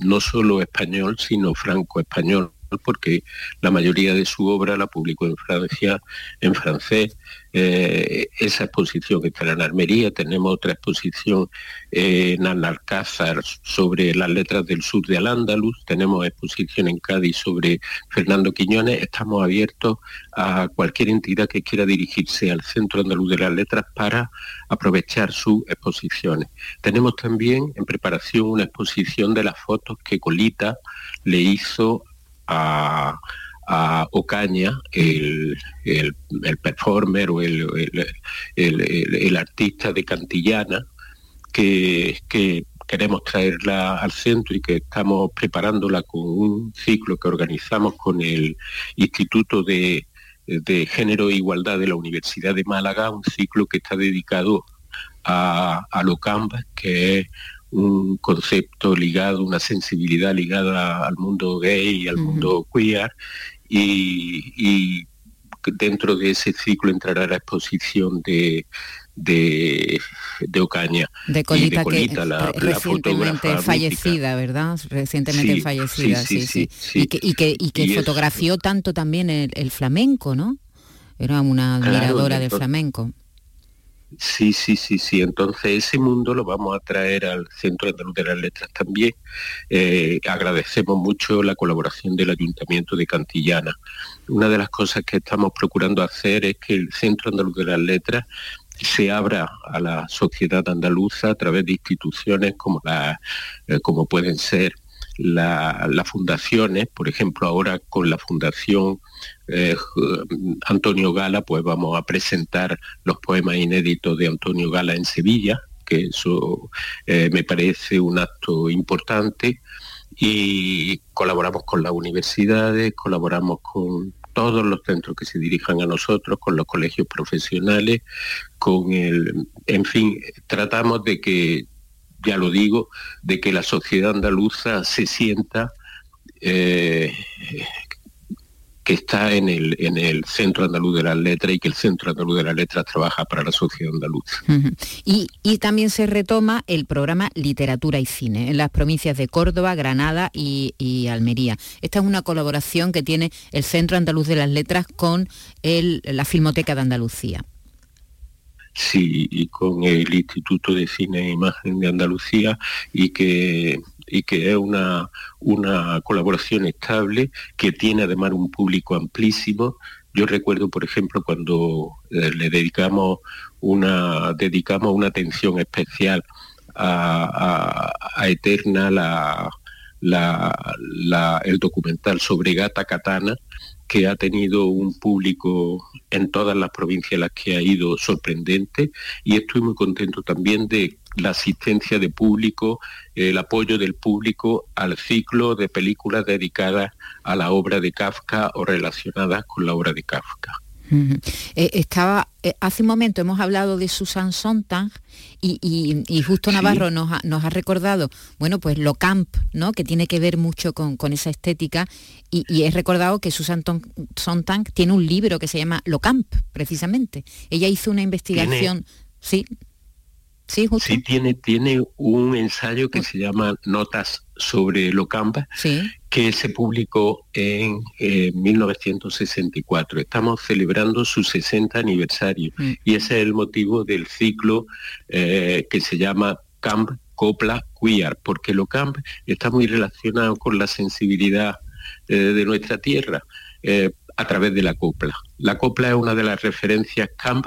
no solo español, sino franco-español, porque la mayoría de su obra la publicó en Francia, en francés. Eh, esa exposición que está en Almería, tenemos otra exposición en Alcázar sobre las letras del sur de Al-Ándalus, tenemos exposición en Cádiz sobre Fernando Quiñones, estamos abiertos a cualquier entidad que quiera dirigirse al Centro Andaluz de las Letras para aprovechar sus exposiciones. Tenemos también en preparación una exposición de las fotos que Colita le hizo a, Ocaña, el, performer o el, artista de Cantillana, que, que queremos traerla al centro y que estamos preparándola con un ciclo que organizamos con el Instituto de, Género e Igualdad de la Universidad de Málaga, un ciclo que está dedicado a, a Locamba, que es un concepto ligado, una sensibilidad ligada al mundo gay y al mundo queer y, dentro de ese ciclo entrará la exposición de, de, Ocaña. De Colita, la, recientemente fallecida, ¿verdad? Recientemente fallecida, sí, sí, Y que, y que, fotografió tanto también el, flamenco, ¿no? Era una admiradora del flamenco. Sí, sí, sí, sí. Entonces ese mundo lo vamos a traer al Centro Andaluz de las Letras también. Eh, agradecemos mucho la colaboración del Ayuntamiento de Cantillana. Una de las cosas que estamos procurando hacer es que el Centro Andaluz de las Letras se abra a la sociedad andaluza a través de instituciones como, la, eh, como pueden ser las fundaciones, por ejemplo ahora con la Fundación eh, Antonio Gala, pues vamos a presentar los poemas inéditos de Antonio Gala en Sevilla, que eso eh, me parece un acto importante. Y colaboramos con las universidades, colaboramos con todos los centros que se dirijan a nosotros, con los colegios profesionales, con el, en fin, tratamos de que ya lo digo, de que la sociedad andaluza se sienta eh, que está en el, en el Centro Andaluz de las Letras y que el Centro Andaluz de las Letras trabaja para la sociedad andaluza. y, también se retoma el programa Literatura y Cine en las provincias de Córdoba, Granada y, Almería. Esta es una colaboración que tiene el Centro Andaluz de las Letras con la Filmoteca de Andalucía. Sí, y con el Instituto de Cine e Imagen de Andalucía y que, y que es una, una colaboración estable que tiene además un público amplísimo. Yo recuerdo, por ejemplo, cuando eh, le dedicamos una, dedicamos una atención especial a, Eterna, el documental sobre Gata Katana, que ha tenido un público en todas las provincias a las que ha ido sorprendente y estoy muy contento también de la asistencia de público, el apoyo del público al ciclo de películas dedicadas a la obra de Kafka o relacionadas con la obra de Kafka. Eh, estaba eh, hace un momento hemos hablado de Susan Sontag y, justo Navarro nos, ha, recordado bueno pues lo camp no que tiene que ver mucho con, esa estética y, y, he recordado que Susan Sontag tiene un libro que se llama lo camp precisamente. Ella hizo una investigación sí Sí, tiene, tiene un ensayo que se llama Notas sobre Locamba, que se publicó en 1964. Eh, Estamos celebrando su 60 aniversario mm. y ese es el motivo del ciclo eh, que se llama Camp Copla Queer, porque Locamp está muy relacionado con la sensibilidad eh, de nuestra tierra a través de la copla. La copla es una de las referencias camp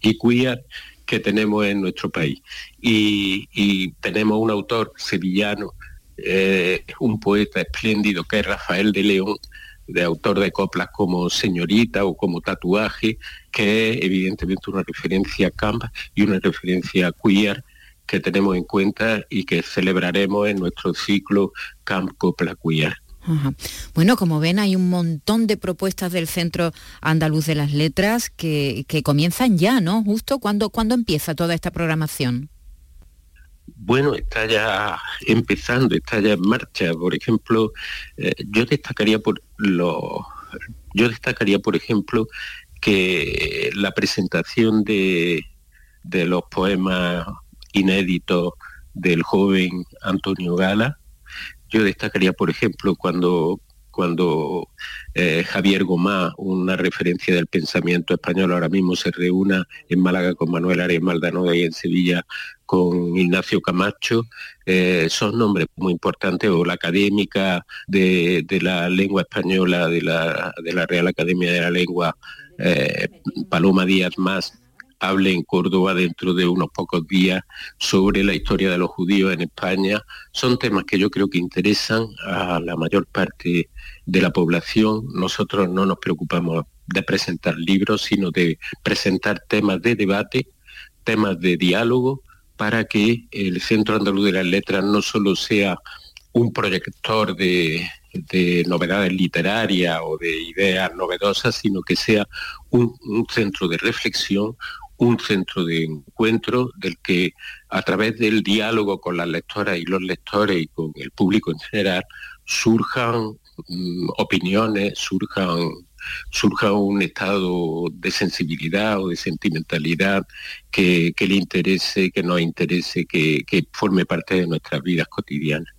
y queer que tenemos en nuestro país. Y, tenemos un autor sevillano, eh, un poeta espléndido que es Rafael de León, de autor de coplas como Señorita o como Tatuaje, que es evidentemente una referencia camp y una referencia queer que tenemos en cuenta y que celebraremos en nuestro ciclo Camp Copla Queer. Bueno, como ven, hay un montón de propuestas del Centro Andaluz de las Letras que, comienzan ya, ¿no? Justo cuando, cuando empieza toda esta programación. Bueno, está ya empezando, está ya en marcha. Por ejemplo, eh, yo destacaría por lo, yo destacaría, por ejemplo, que la presentación de, de los poemas inéditos del joven Antonio Gala, yo destacaría, por ejemplo, cuando, cuando eh, Javier Gomá, una referencia del pensamiento español, ahora mismo se reúna en Málaga con Manuel Arias Maldonado y en Sevilla con Ignacio Camacho, eh, son nombres muy importantes, o la académica de, la lengua española de la, de la, Real Academia de la Lengua, eh, Paloma Díaz Más, hable en Córdoba dentro de unos pocos días sobre la historia de los judíos en España. Son temas que yo creo que interesan a la mayor parte de la población. Nosotros no nos preocupamos de presentar libros, sino de presentar temas de debate, temas de diálogo, para que el Centro Andaluz de las Letras no solo sea un proyector de, novedades literarias o de ideas novedosas, sino que sea un, centro de reflexión, un centro de encuentro del que a través del diálogo con las lectoras y los lectores y con el público en general surjan mm, opiniones, surjan surja un estado de sensibilidad o de sentimentalidad que, le interese, que nos interese, que, que forme parte de nuestras vidas cotidianas.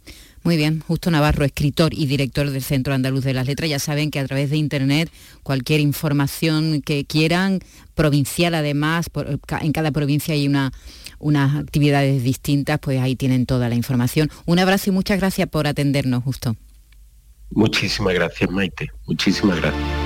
Muy bien, Justo Navarro, escritor y director del Centro Andaluz de las Letras. Ya saben que a través de Internet cualquier información que quieran, provincial además, en cada provincia hay una, unas actividades distintas, pues ahí tienen toda la información. Un abrazo y muchas gracias por atendernos, Justo. Muchísimas gracias, Maite. Muchísimas gracias.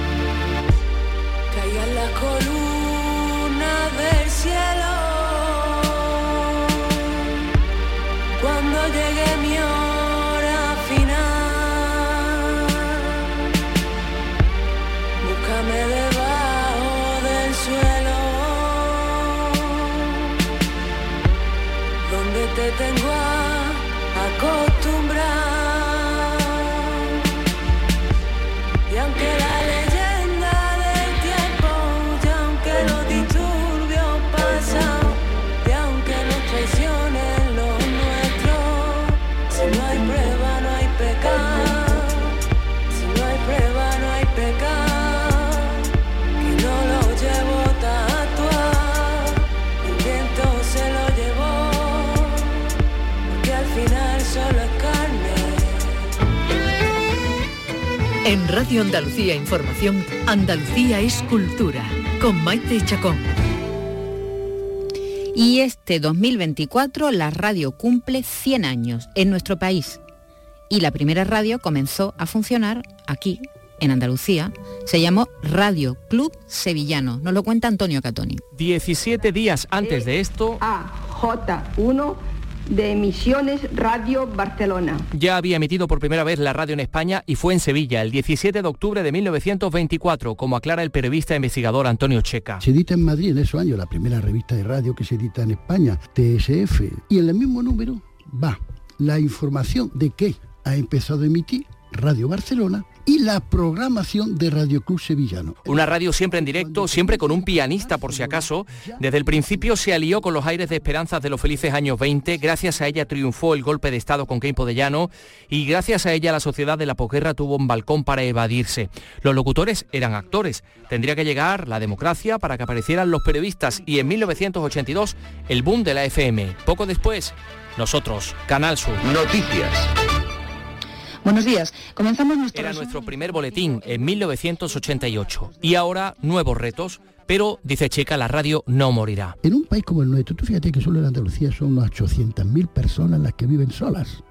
En Radio Andalucía Información, Andalucía es cultura, con Maite Chacón. Y este 2024 la radio cumple 100 años en nuestro país. Y la primera radio comenzó a funcionar aquí, en Andalucía, se llamó Radio Club Sevillano. Nos lo cuenta Antonio Catoni. 17 días antes de esto... AJ1 de Emisiones Radio Barcelona. Ya había emitido por primera vez la radio en España y fue en Sevilla el 17 de octubre de 1924, como aclara el periodista investigador Antonio Checa. Se edita en Madrid en esos años la primera revista de radio que se edita en España, TSF, y en el mismo número va la información de que ha empezado a emitir Radio Barcelona y la programación de Radio Club Sevillano. Una radio siempre en directo, siempre con un pianista por si acaso. Desde el principio se alió con los aires de esperanzas de los felices años 20. Gracias a ella triunfó el golpe de Estado con Kempo de Llano y gracias a ella la sociedad de la posguerra tuvo un balcón para evadirse. Los locutores eran actores. Tendría que llegar la democracia para que aparecieran los periodistas y en 1982 el boom de la FM. Poco después, nosotros, Canal Sur. Noticias. Buenos días. Comenzamos nuestro... Era nuestro primer boletín en 1988 y ahora nuevos retos, pero dice Checa, la radio no morirá. En un país como el nuestro, tú fíjate que solo en Andalucía son unas 800.000 personas las que viven solas.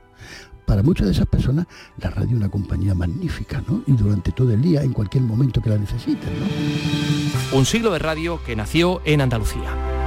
Para muchas de esas personas, la radio es una compañía magnífica, ¿no? Y durante todo el día, en cualquier momento que la necesiten, ¿no? Un siglo de radio que nació en Andalucía.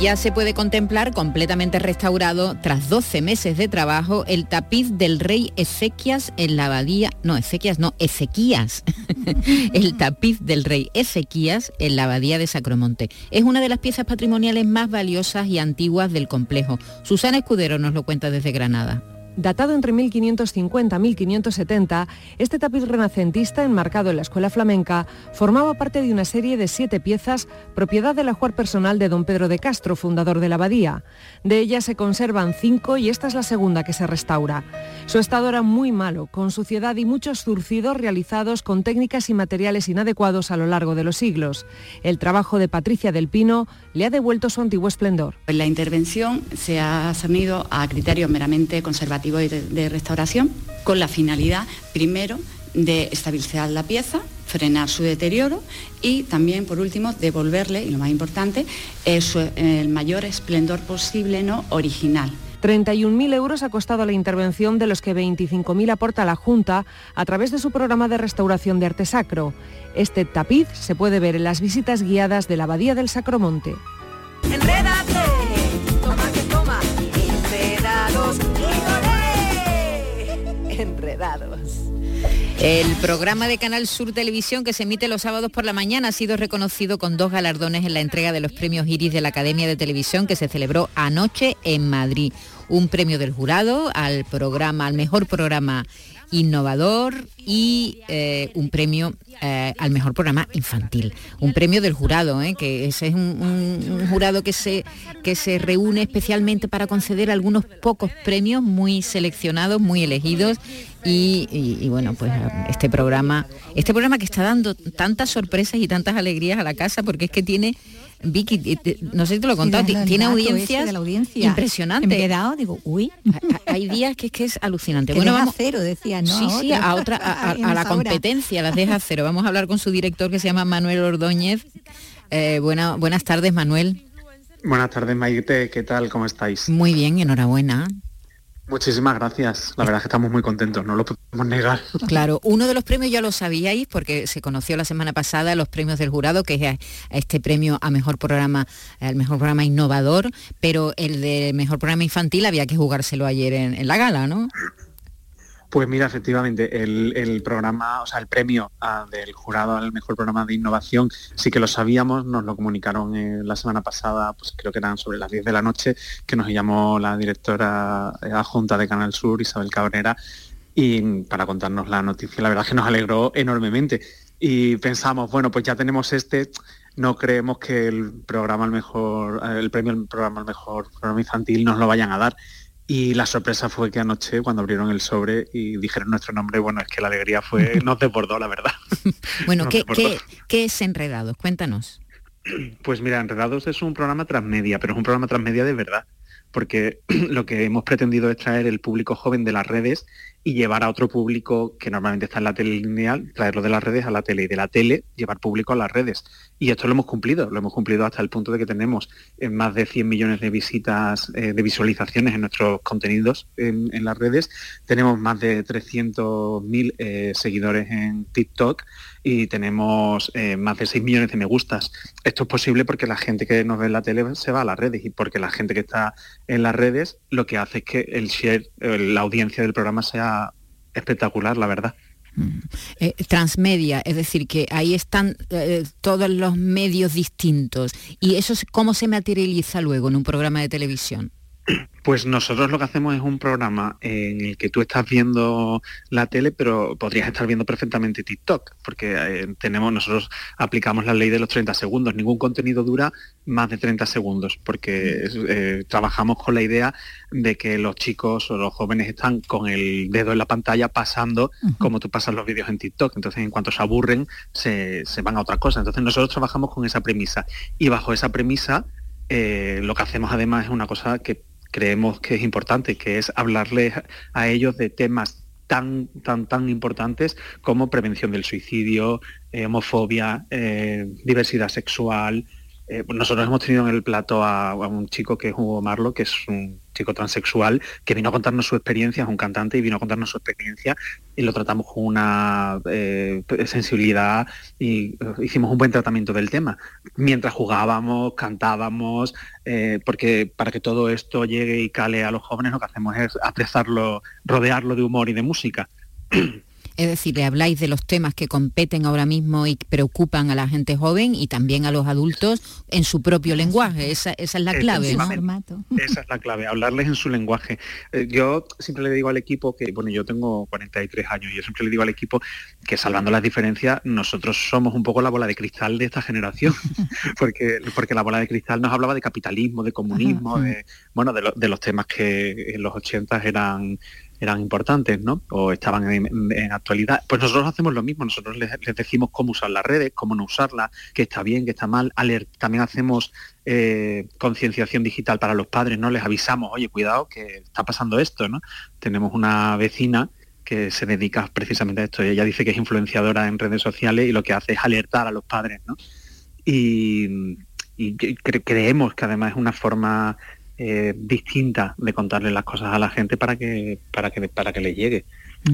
Ya se puede contemplar completamente restaurado, tras 12 meses de trabajo, el tapiz del rey Ezequias en la abadía, no, Ezequias no, Ezequías, el tapiz del rey Ezequías en la abadía de Sacromonte. Es una de las piezas patrimoniales más valiosas y antiguas del complejo. Susana Escudero nos lo cuenta desde Granada. Datado entre 1550 y 1570, este tapiz renacentista enmarcado en la escuela flamenca formaba parte de una serie de siete piezas propiedad del ajuar personal de don Pedro de Castro, fundador de la abadía. De ellas se conservan cinco y esta es la segunda que se restaura. Su estado era muy malo, con suciedad y muchos zurcidos realizados con técnicas y materiales inadecuados a lo largo de los siglos. El trabajo de Patricia del Pino le ha devuelto su antiguo esplendor. La intervención se ha cernido a criterios meramente conservativos y de, de restauración con la finalidad, primero, de estabilizar la pieza, frenar su deterioro y también, por último, devolverle, y lo más importante, eh, su- el mayor esplendor posible no original. 31.000 euros ha costado la intervención de los que 25.000 aporta la Junta a través de su programa de restauración de arte sacro. Este tapiz se puede ver en las visitas guiadas de la Abadía del Sacromonte. Enrédate, El programa de Canal Sur Televisión que se emite los sábados por la mañana ha sido reconocido con dos galardones en la entrega de los premios Iris de la Academia de Televisión que se celebró anoche en Madrid. Un premio del jurado al programa, al mejor programa innovador y eh, un premio eh, al mejor programa infantil. Un premio del jurado, ¿eh? que ese es un, un- un jurado que se, que se reúne especialmente para conceder algunos pocos premios muy seleccionados, muy elegidos y, y- y bueno, pues este programa, este programa que está dando tantas sorpresas y tantas alegrías a la casa porque es que tiene Vicky, eh, te- no sé si te lo he contado, Sí, tiene audiencias de la audiencia. impresionantes. Me he quedado, digo, uy. Hay días que es que es alucinante. Que bueno, deja vamos cero, decía, ¿no? Sí, A sí, a otra, a, a- En a la competencia, las deja cero. Vamos a hablar con su director que se llama Manuel Ordóñez. Eh, buena- buenas tardes, Manuel. Buenas tardes, Maite. ¿Qué tal? ¿Cómo estáis? Muy bien, enhorabuena. Muchísimas gracias. La verdad es que estamos muy contentos, no lo podemos negar. Claro, uno de los premios ya lo sabíais porque se conoció la semana pasada los premios del jurado, que es este premio a mejor programa, al mejor programa innovador, pero el de mejor programa infantil había que jugárselo ayer en la gala, ¿no? Pues mira, efectivamente, el, programa, o sea, el premio ah, del jurado al mejor programa de innovación, sí que lo sabíamos, nos lo comunicaron eh, la semana pasada, pues creo que eran sobre las 10 de la noche, que nos llamó la directora eh, adjunta de Canal Sur, Isabel Cabrera, y para contarnos la noticia, la verdad es que nos alegró enormemente. Y pensamos, bueno, pues ya tenemos este, no creemos que el programa al mejor, el premio al programa al mejor programa infantil nos lo vayan a dar. Y la sorpresa fue que anoche, cuando abrieron el sobre y dijeron nuestro nombre, bueno, es que la alegría fue, nos desbordó, la verdad. Bueno, ¿qué, qué, qué es Enredados? Cuéntanos. Pues mira, Enredados es un programa transmedia, pero es un programa transmedia de verdad, porque lo que hemos pretendido es traer el público joven de las redes y llevar a otro público que normalmente está en la tele lineal, traerlo de las redes a la tele y de la tele llevar público a las redes. Y esto lo hemos cumplido, lo hemos cumplido hasta el punto de que tenemos eh, más de 100 millones de visitas, eh, de visualizaciones en nuestros contenidos en, las redes. Tenemos más de 300.000 eh, seguidores en TikTok y tenemos eh, más de 6 millones de me gustas. Esto es posible porque la gente que nos ve en la tele se va a las redes y porque la gente que está en las redes lo que hace es que el share, la audiencia del programa sea espectacular, la verdad. Eh, transmedia, es decir, que ahí están eh, todos los medios distintos. ¿Y eso es- cómo se materializa luego en un programa de televisión? Pues nosotros lo que hacemos es un programa en el que tú estás viendo la tele, pero podrías estar viendo perfectamente TikTok, porque eh, tenemos, nosotros aplicamos la ley de los 30 segundos. Ningún contenido dura más de 30 segundos, porque eh, trabajamos con la idea de que los chicos o los jóvenes están con el dedo en la pantalla pasando como tú pasas los vídeos en TikTok. Entonces, en cuanto se aburren, se, se van a otra cosa. Entonces, nosotros trabajamos con esa premisa. Y bajo esa premisa, eh, lo que hacemos además es una cosa que creemos que es importante, que es hablarles a ellos de temas tan, tan, tan importantes como prevención del suicidio, eh, homofobia, eh, diversidad sexual. Eh, nosotros hemos tenido en el plato a, un chico que es Hugo Marlo, que es un chico transexual, que vino a contarnos su experiencia, es un cantante y vino a contarnos su experiencia y lo tratamos con una eh, sensibilidad y eh, hicimos un buen tratamiento del tema. Mientras jugábamos, cantábamos, porque para que todo esto llegue y cale a los jóvenes lo que hacemos es apreciarlo, rodearlo de humor y de música. Es decir, le habláis de los temas que competen ahora mismo y que preocupan a la gente joven y también a los adultos en su propio lenguaje. Esa, esa es la clave, ¿no? Efectivamente. Esa es la clave, hablarles en su lenguaje. Eh, yo siempre le digo al equipo que, bueno, yo tengo 43 años y yo siempre le digo al equipo que salvando las diferencias, nosotros somos un poco la bola de cristal de esta generación, porque, porque la bola de cristal nos hablaba de capitalismo, de comunismo, Ajá. de, bueno, de, lo- de los temas que en los 80 eran eran importantes, ¿no? O estaban en, actualidad. Pues nosotros hacemos lo mismo, nosotros les, decimos cómo usar las redes, cómo no usarlas, qué está bien, qué está mal. Alert, también hacemos eh, concienciación digital para los padres, ¿no? Les avisamos, oye, cuidado, que está pasando esto, ¿no? Tenemos una vecina que se dedica precisamente a esto. Ella dice que es influenciadora en redes sociales y lo que hace es alertar a los padres, ¿no? Y, creemos que además es una forma eh, distinta de contarle las cosas a la gente para que para que para que les llegue.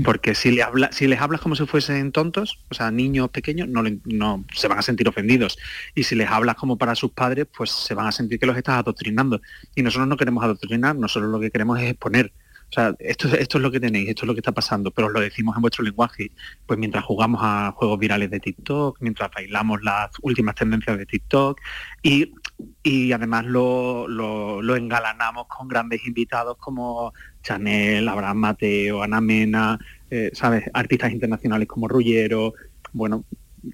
Porque si le habla si les hablas como si fuesen tontos o sea niños pequeños no, le- no se van a sentir ofendidos. Y si les hablas como para sus padres pues se van a sentir que los estás adoctrinando. Y nosotros no queremos adoctrinar nosotros lo que queremos es exponer o sea, esto, esto es lo que tenéis, esto es lo que está pasando, pero os lo decimos en vuestro lenguaje. Pues mientras jugamos a juegos virales de TikTok, mientras bailamos las últimas tendencias de TikTok y, y además lo, lo, engalanamos con grandes invitados como Chanel, Abraham Mateo, Ana Mena, eh, ¿sabes? Artistas internacionales como Rullero. Bueno,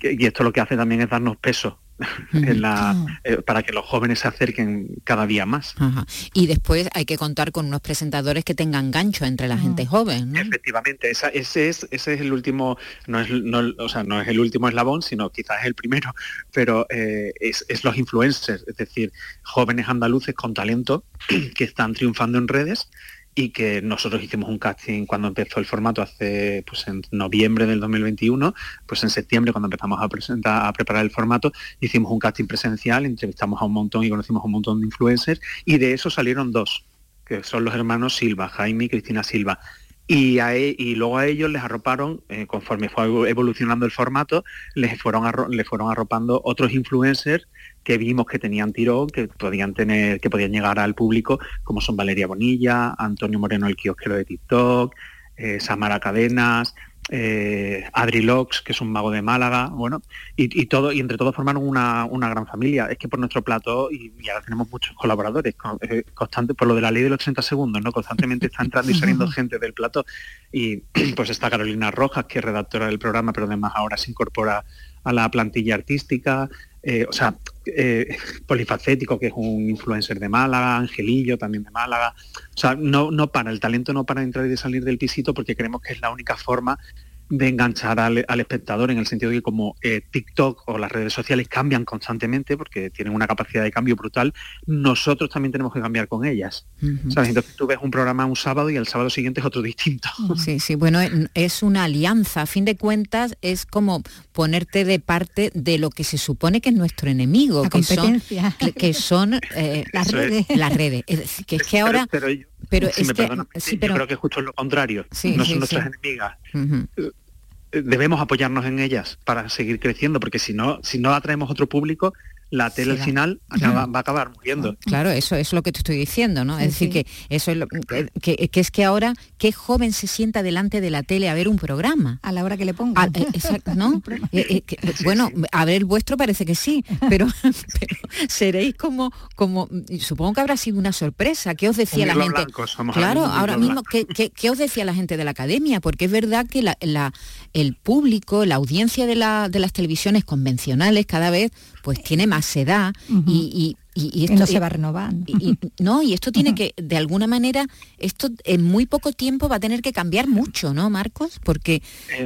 y esto lo que hace también es darnos peso en la, eh, para que los jóvenes se acerquen cada día más. Ajá. Y después hay que contar con unos presentadores que tengan gancho entre la gente joven, ¿no? Efectivamente, esa- ese, es, ese es el último, no es, no, o sea, no es el último eslabón, sino quizás es el primero, pero eh, es, es los influencers, es decir, jóvenes andaluces con talento que están triunfando en redes y que nosotros hicimos un casting cuando empezó el formato hace pues en noviembre del 2021, pues en septiembre cuando empezamos a presentar a preparar el formato, hicimos un casting presencial, entrevistamos a un montón y conocimos a un montón de influencers y de eso salieron dos, que son los hermanos Silva, Jaime y Cristina Silva. E- y luego a ellos les arroparon, eh, conforme fue evolucionando el formato, les fueron, les fueron arropando otros influencers que vimos que tenían tirón, que podían tener, que podían llegar al público, como son Valeria Bonilla, Antonio Moreno el kiosquero de TikTok, eh, Samara Cadenas, eh, Adri Lox, que es un mago de Málaga, bueno, y, y todo, y entre todos formaron una, una gran familia. Es que por nuestro plato, y, y ahora tenemos muchos colaboradores, con- eh, constante, por lo de la ley de los 30 segundos, ¿no? Constantemente está entrando y saliendo gente del plato. Y pues está Carolina Rojas, que es redactora del programa, pero además ahora se incorpora a la plantilla artística. eh, o sea, eh, Polifacético, que es un influencer de Málaga, Angelillo también de Málaga. O sea, no, no para, el talento no para entrar y de salir del pisito porque creemos que es la única forma de enganchar al, al espectador en el sentido de que como eh, TikTok o las redes sociales cambian constantemente porque tienen una capacidad de cambio brutal, nosotros también tenemos que cambiar con ellas. ¿sabes? Entonces tú ves un programa un sábado y el sábado siguiente es otro distinto. Sí, sí, bueno, en- es una alianza. A fin de cuentas, es como ponerte de parte de lo que se supone que es nuestro enemigo, La que son, competencia. que- que son eh, Las es. redes. las redes. Es decir, que es que ahora... pero, yo- pero si es me que- perdonas, sí, yo pero- creo que es justo lo contrario. Sí, no sí, son nuestras sí. enemigas. Eh, Debemos apoyarnos en ellas para seguir creciendo, porque si no, si no atraemos otro público, la tele Sí, al final acaba- va a acabar muriendo. Claro, eso es lo que te estoy diciendo, ¿no? Sí, es decir, sí. que eso es lo, que, que- que es que ahora, ¿qué joven se sienta delante de la tele a ver un programa? A la hora que le ponga. exacto, ¿no? Eh, eh, que- bueno, a ver el vuestro parece que sí, pero, pero seréis como, como, supongo que habrá sido una sorpresa. ¿Qué os decía Un la gente? blanco, somos ahora claro, ahora mismo, ¿qué, qué, qué os decía la gente de la academia? Porque es verdad que la, la- el público, la audiencia de, la, de las televisiones convencionales cada vez pues tiene más edad y, y- y- y Y esto, no se va renovando. y- y- no, y esto tiene que, de alguna manera, esto en muy poco tiempo va a tener que cambiar mucho, ¿no, Marcos? Porque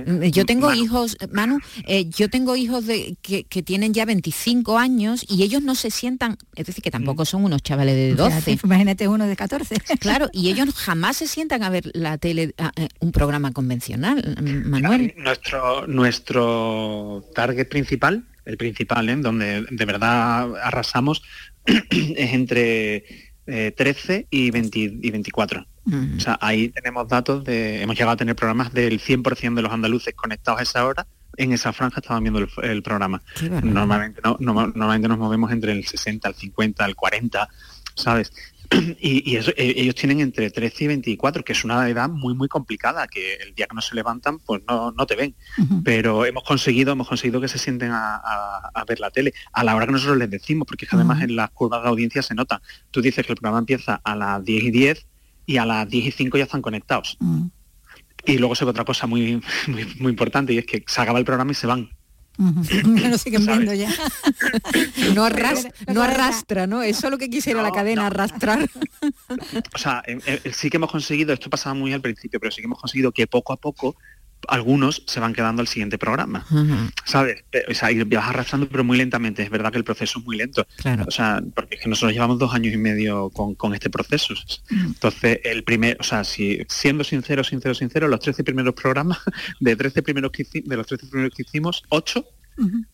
mm, yo tengo Manu. hijos, Manu, eh, yo tengo hijos de, que, que tienen ya 25 años y ellos no se sientan, es decir, que tampoco son unos chavales de 12. Fíjate, imagínate uno de 14. Claro, y ellos jamás se sientan a ver la tele, a- eh, un programa convencional, mm, Manuel. Nuestro, nuestro target principal, el principal, ¿eh? donde de verdad arrasamos, es entre eh, 13 y, 20 y 24. O sea, ahí tenemos datos de, hemos llegado a tener programas del 100% de los andaluces conectados a esa hora, en esa franja estaban viendo el, el programa. Normalmente, no, no- normalmente nos movemos entre el 60, el 50, el 40, ¿sabes? Y, y eso, eh, ellos tienen entre 13 y 24, que es una edad muy, muy complicada, que el día que no se levantan, pues no, no te ven. Pero hemos conseguido, hemos conseguido que se sienten a, a- a ver la tele a la hora que nosotros les decimos, porque es que además en las curvas de audiencia se nota. Tú dices que el programa empieza a las 10 y 10 y a las 10 y 5 ya están conectados. Y luego se ve otra cosa muy, muy, muy importante y es que se acaba el programa y se van. lo siguen viendo ya. No, arras- no arrastra, ¿no? Eso es lo que quisiera la cadena, arrastrar. O sea, eh, eh, sí que hemos conseguido, esto pasaba muy al principio, pero sí que hemos conseguido que poco a poco algunos se van quedando al siguiente programa. ¿Sabes? O sea, y vas arrastrando, pero muy lentamente. Es verdad que el proceso es muy lento. Claro. O sea, porque es que nosotros llevamos dos años y medio con, con este proceso. Entonces, el primer, o sea, si siendo sincero, sincero, sincero, los 13 primeros programas, de 13 primeros que de los 13 primeros que hicimos, 8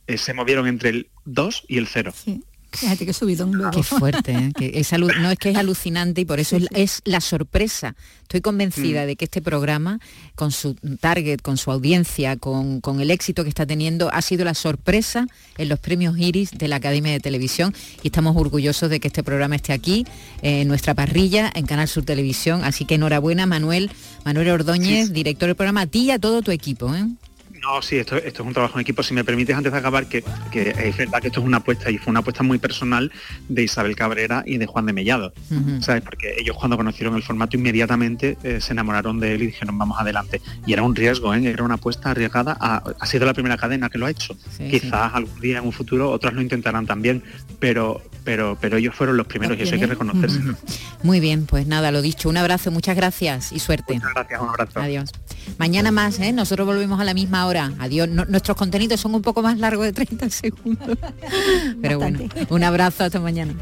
eh, se movieron entre el 2 y el 0. Fíjate subidón luego. Qué fuerte, ¿eh? que es no es que es alucinante y por eso es, es la sorpresa. Estoy convencida Mm. de que este programa, con su target, con su audiencia, con, con el éxito que está teniendo, ha sido la sorpresa en los premios Iris de la Academia de Televisión y estamos orgullosos de que este programa esté aquí, en nuestra parrilla, en Canal Sur Televisión. Así que enhorabuena, Manuel, Manuel Ordóñez, director del programa, a ti y a todo tu equipo. ¿eh? No, sí, esto, esto es un trabajo en equipo. Si me permites, antes de acabar, que, que es verdad que esto es una apuesta y fue una apuesta muy personal de Isabel Cabrera y de Juan de Mellado. ¿Sabes? Porque ellos cuando conocieron el formato inmediatamente eh, se enamoraron de él y dijeron vamos adelante. Y era un riesgo, ¿eh? era una apuesta arriesgada. A- ha sido la primera cadena que lo ha hecho. Sí, Quizás algún día en un futuro otras lo intentarán también, pero, pero, pero ellos fueron los primeros y eso hay que reconocerse. Muy bien, pues nada, lo dicho, un abrazo, muchas gracias y suerte. Muchas gracias, un abrazo. Adiós. Mañana más, ¿eh? Nosotros volvemos a la misma hora. Adiós. No- nuestros contenidos son un poco más largos de 30 segundos. Pero bueno, un abrazo, hasta mañana.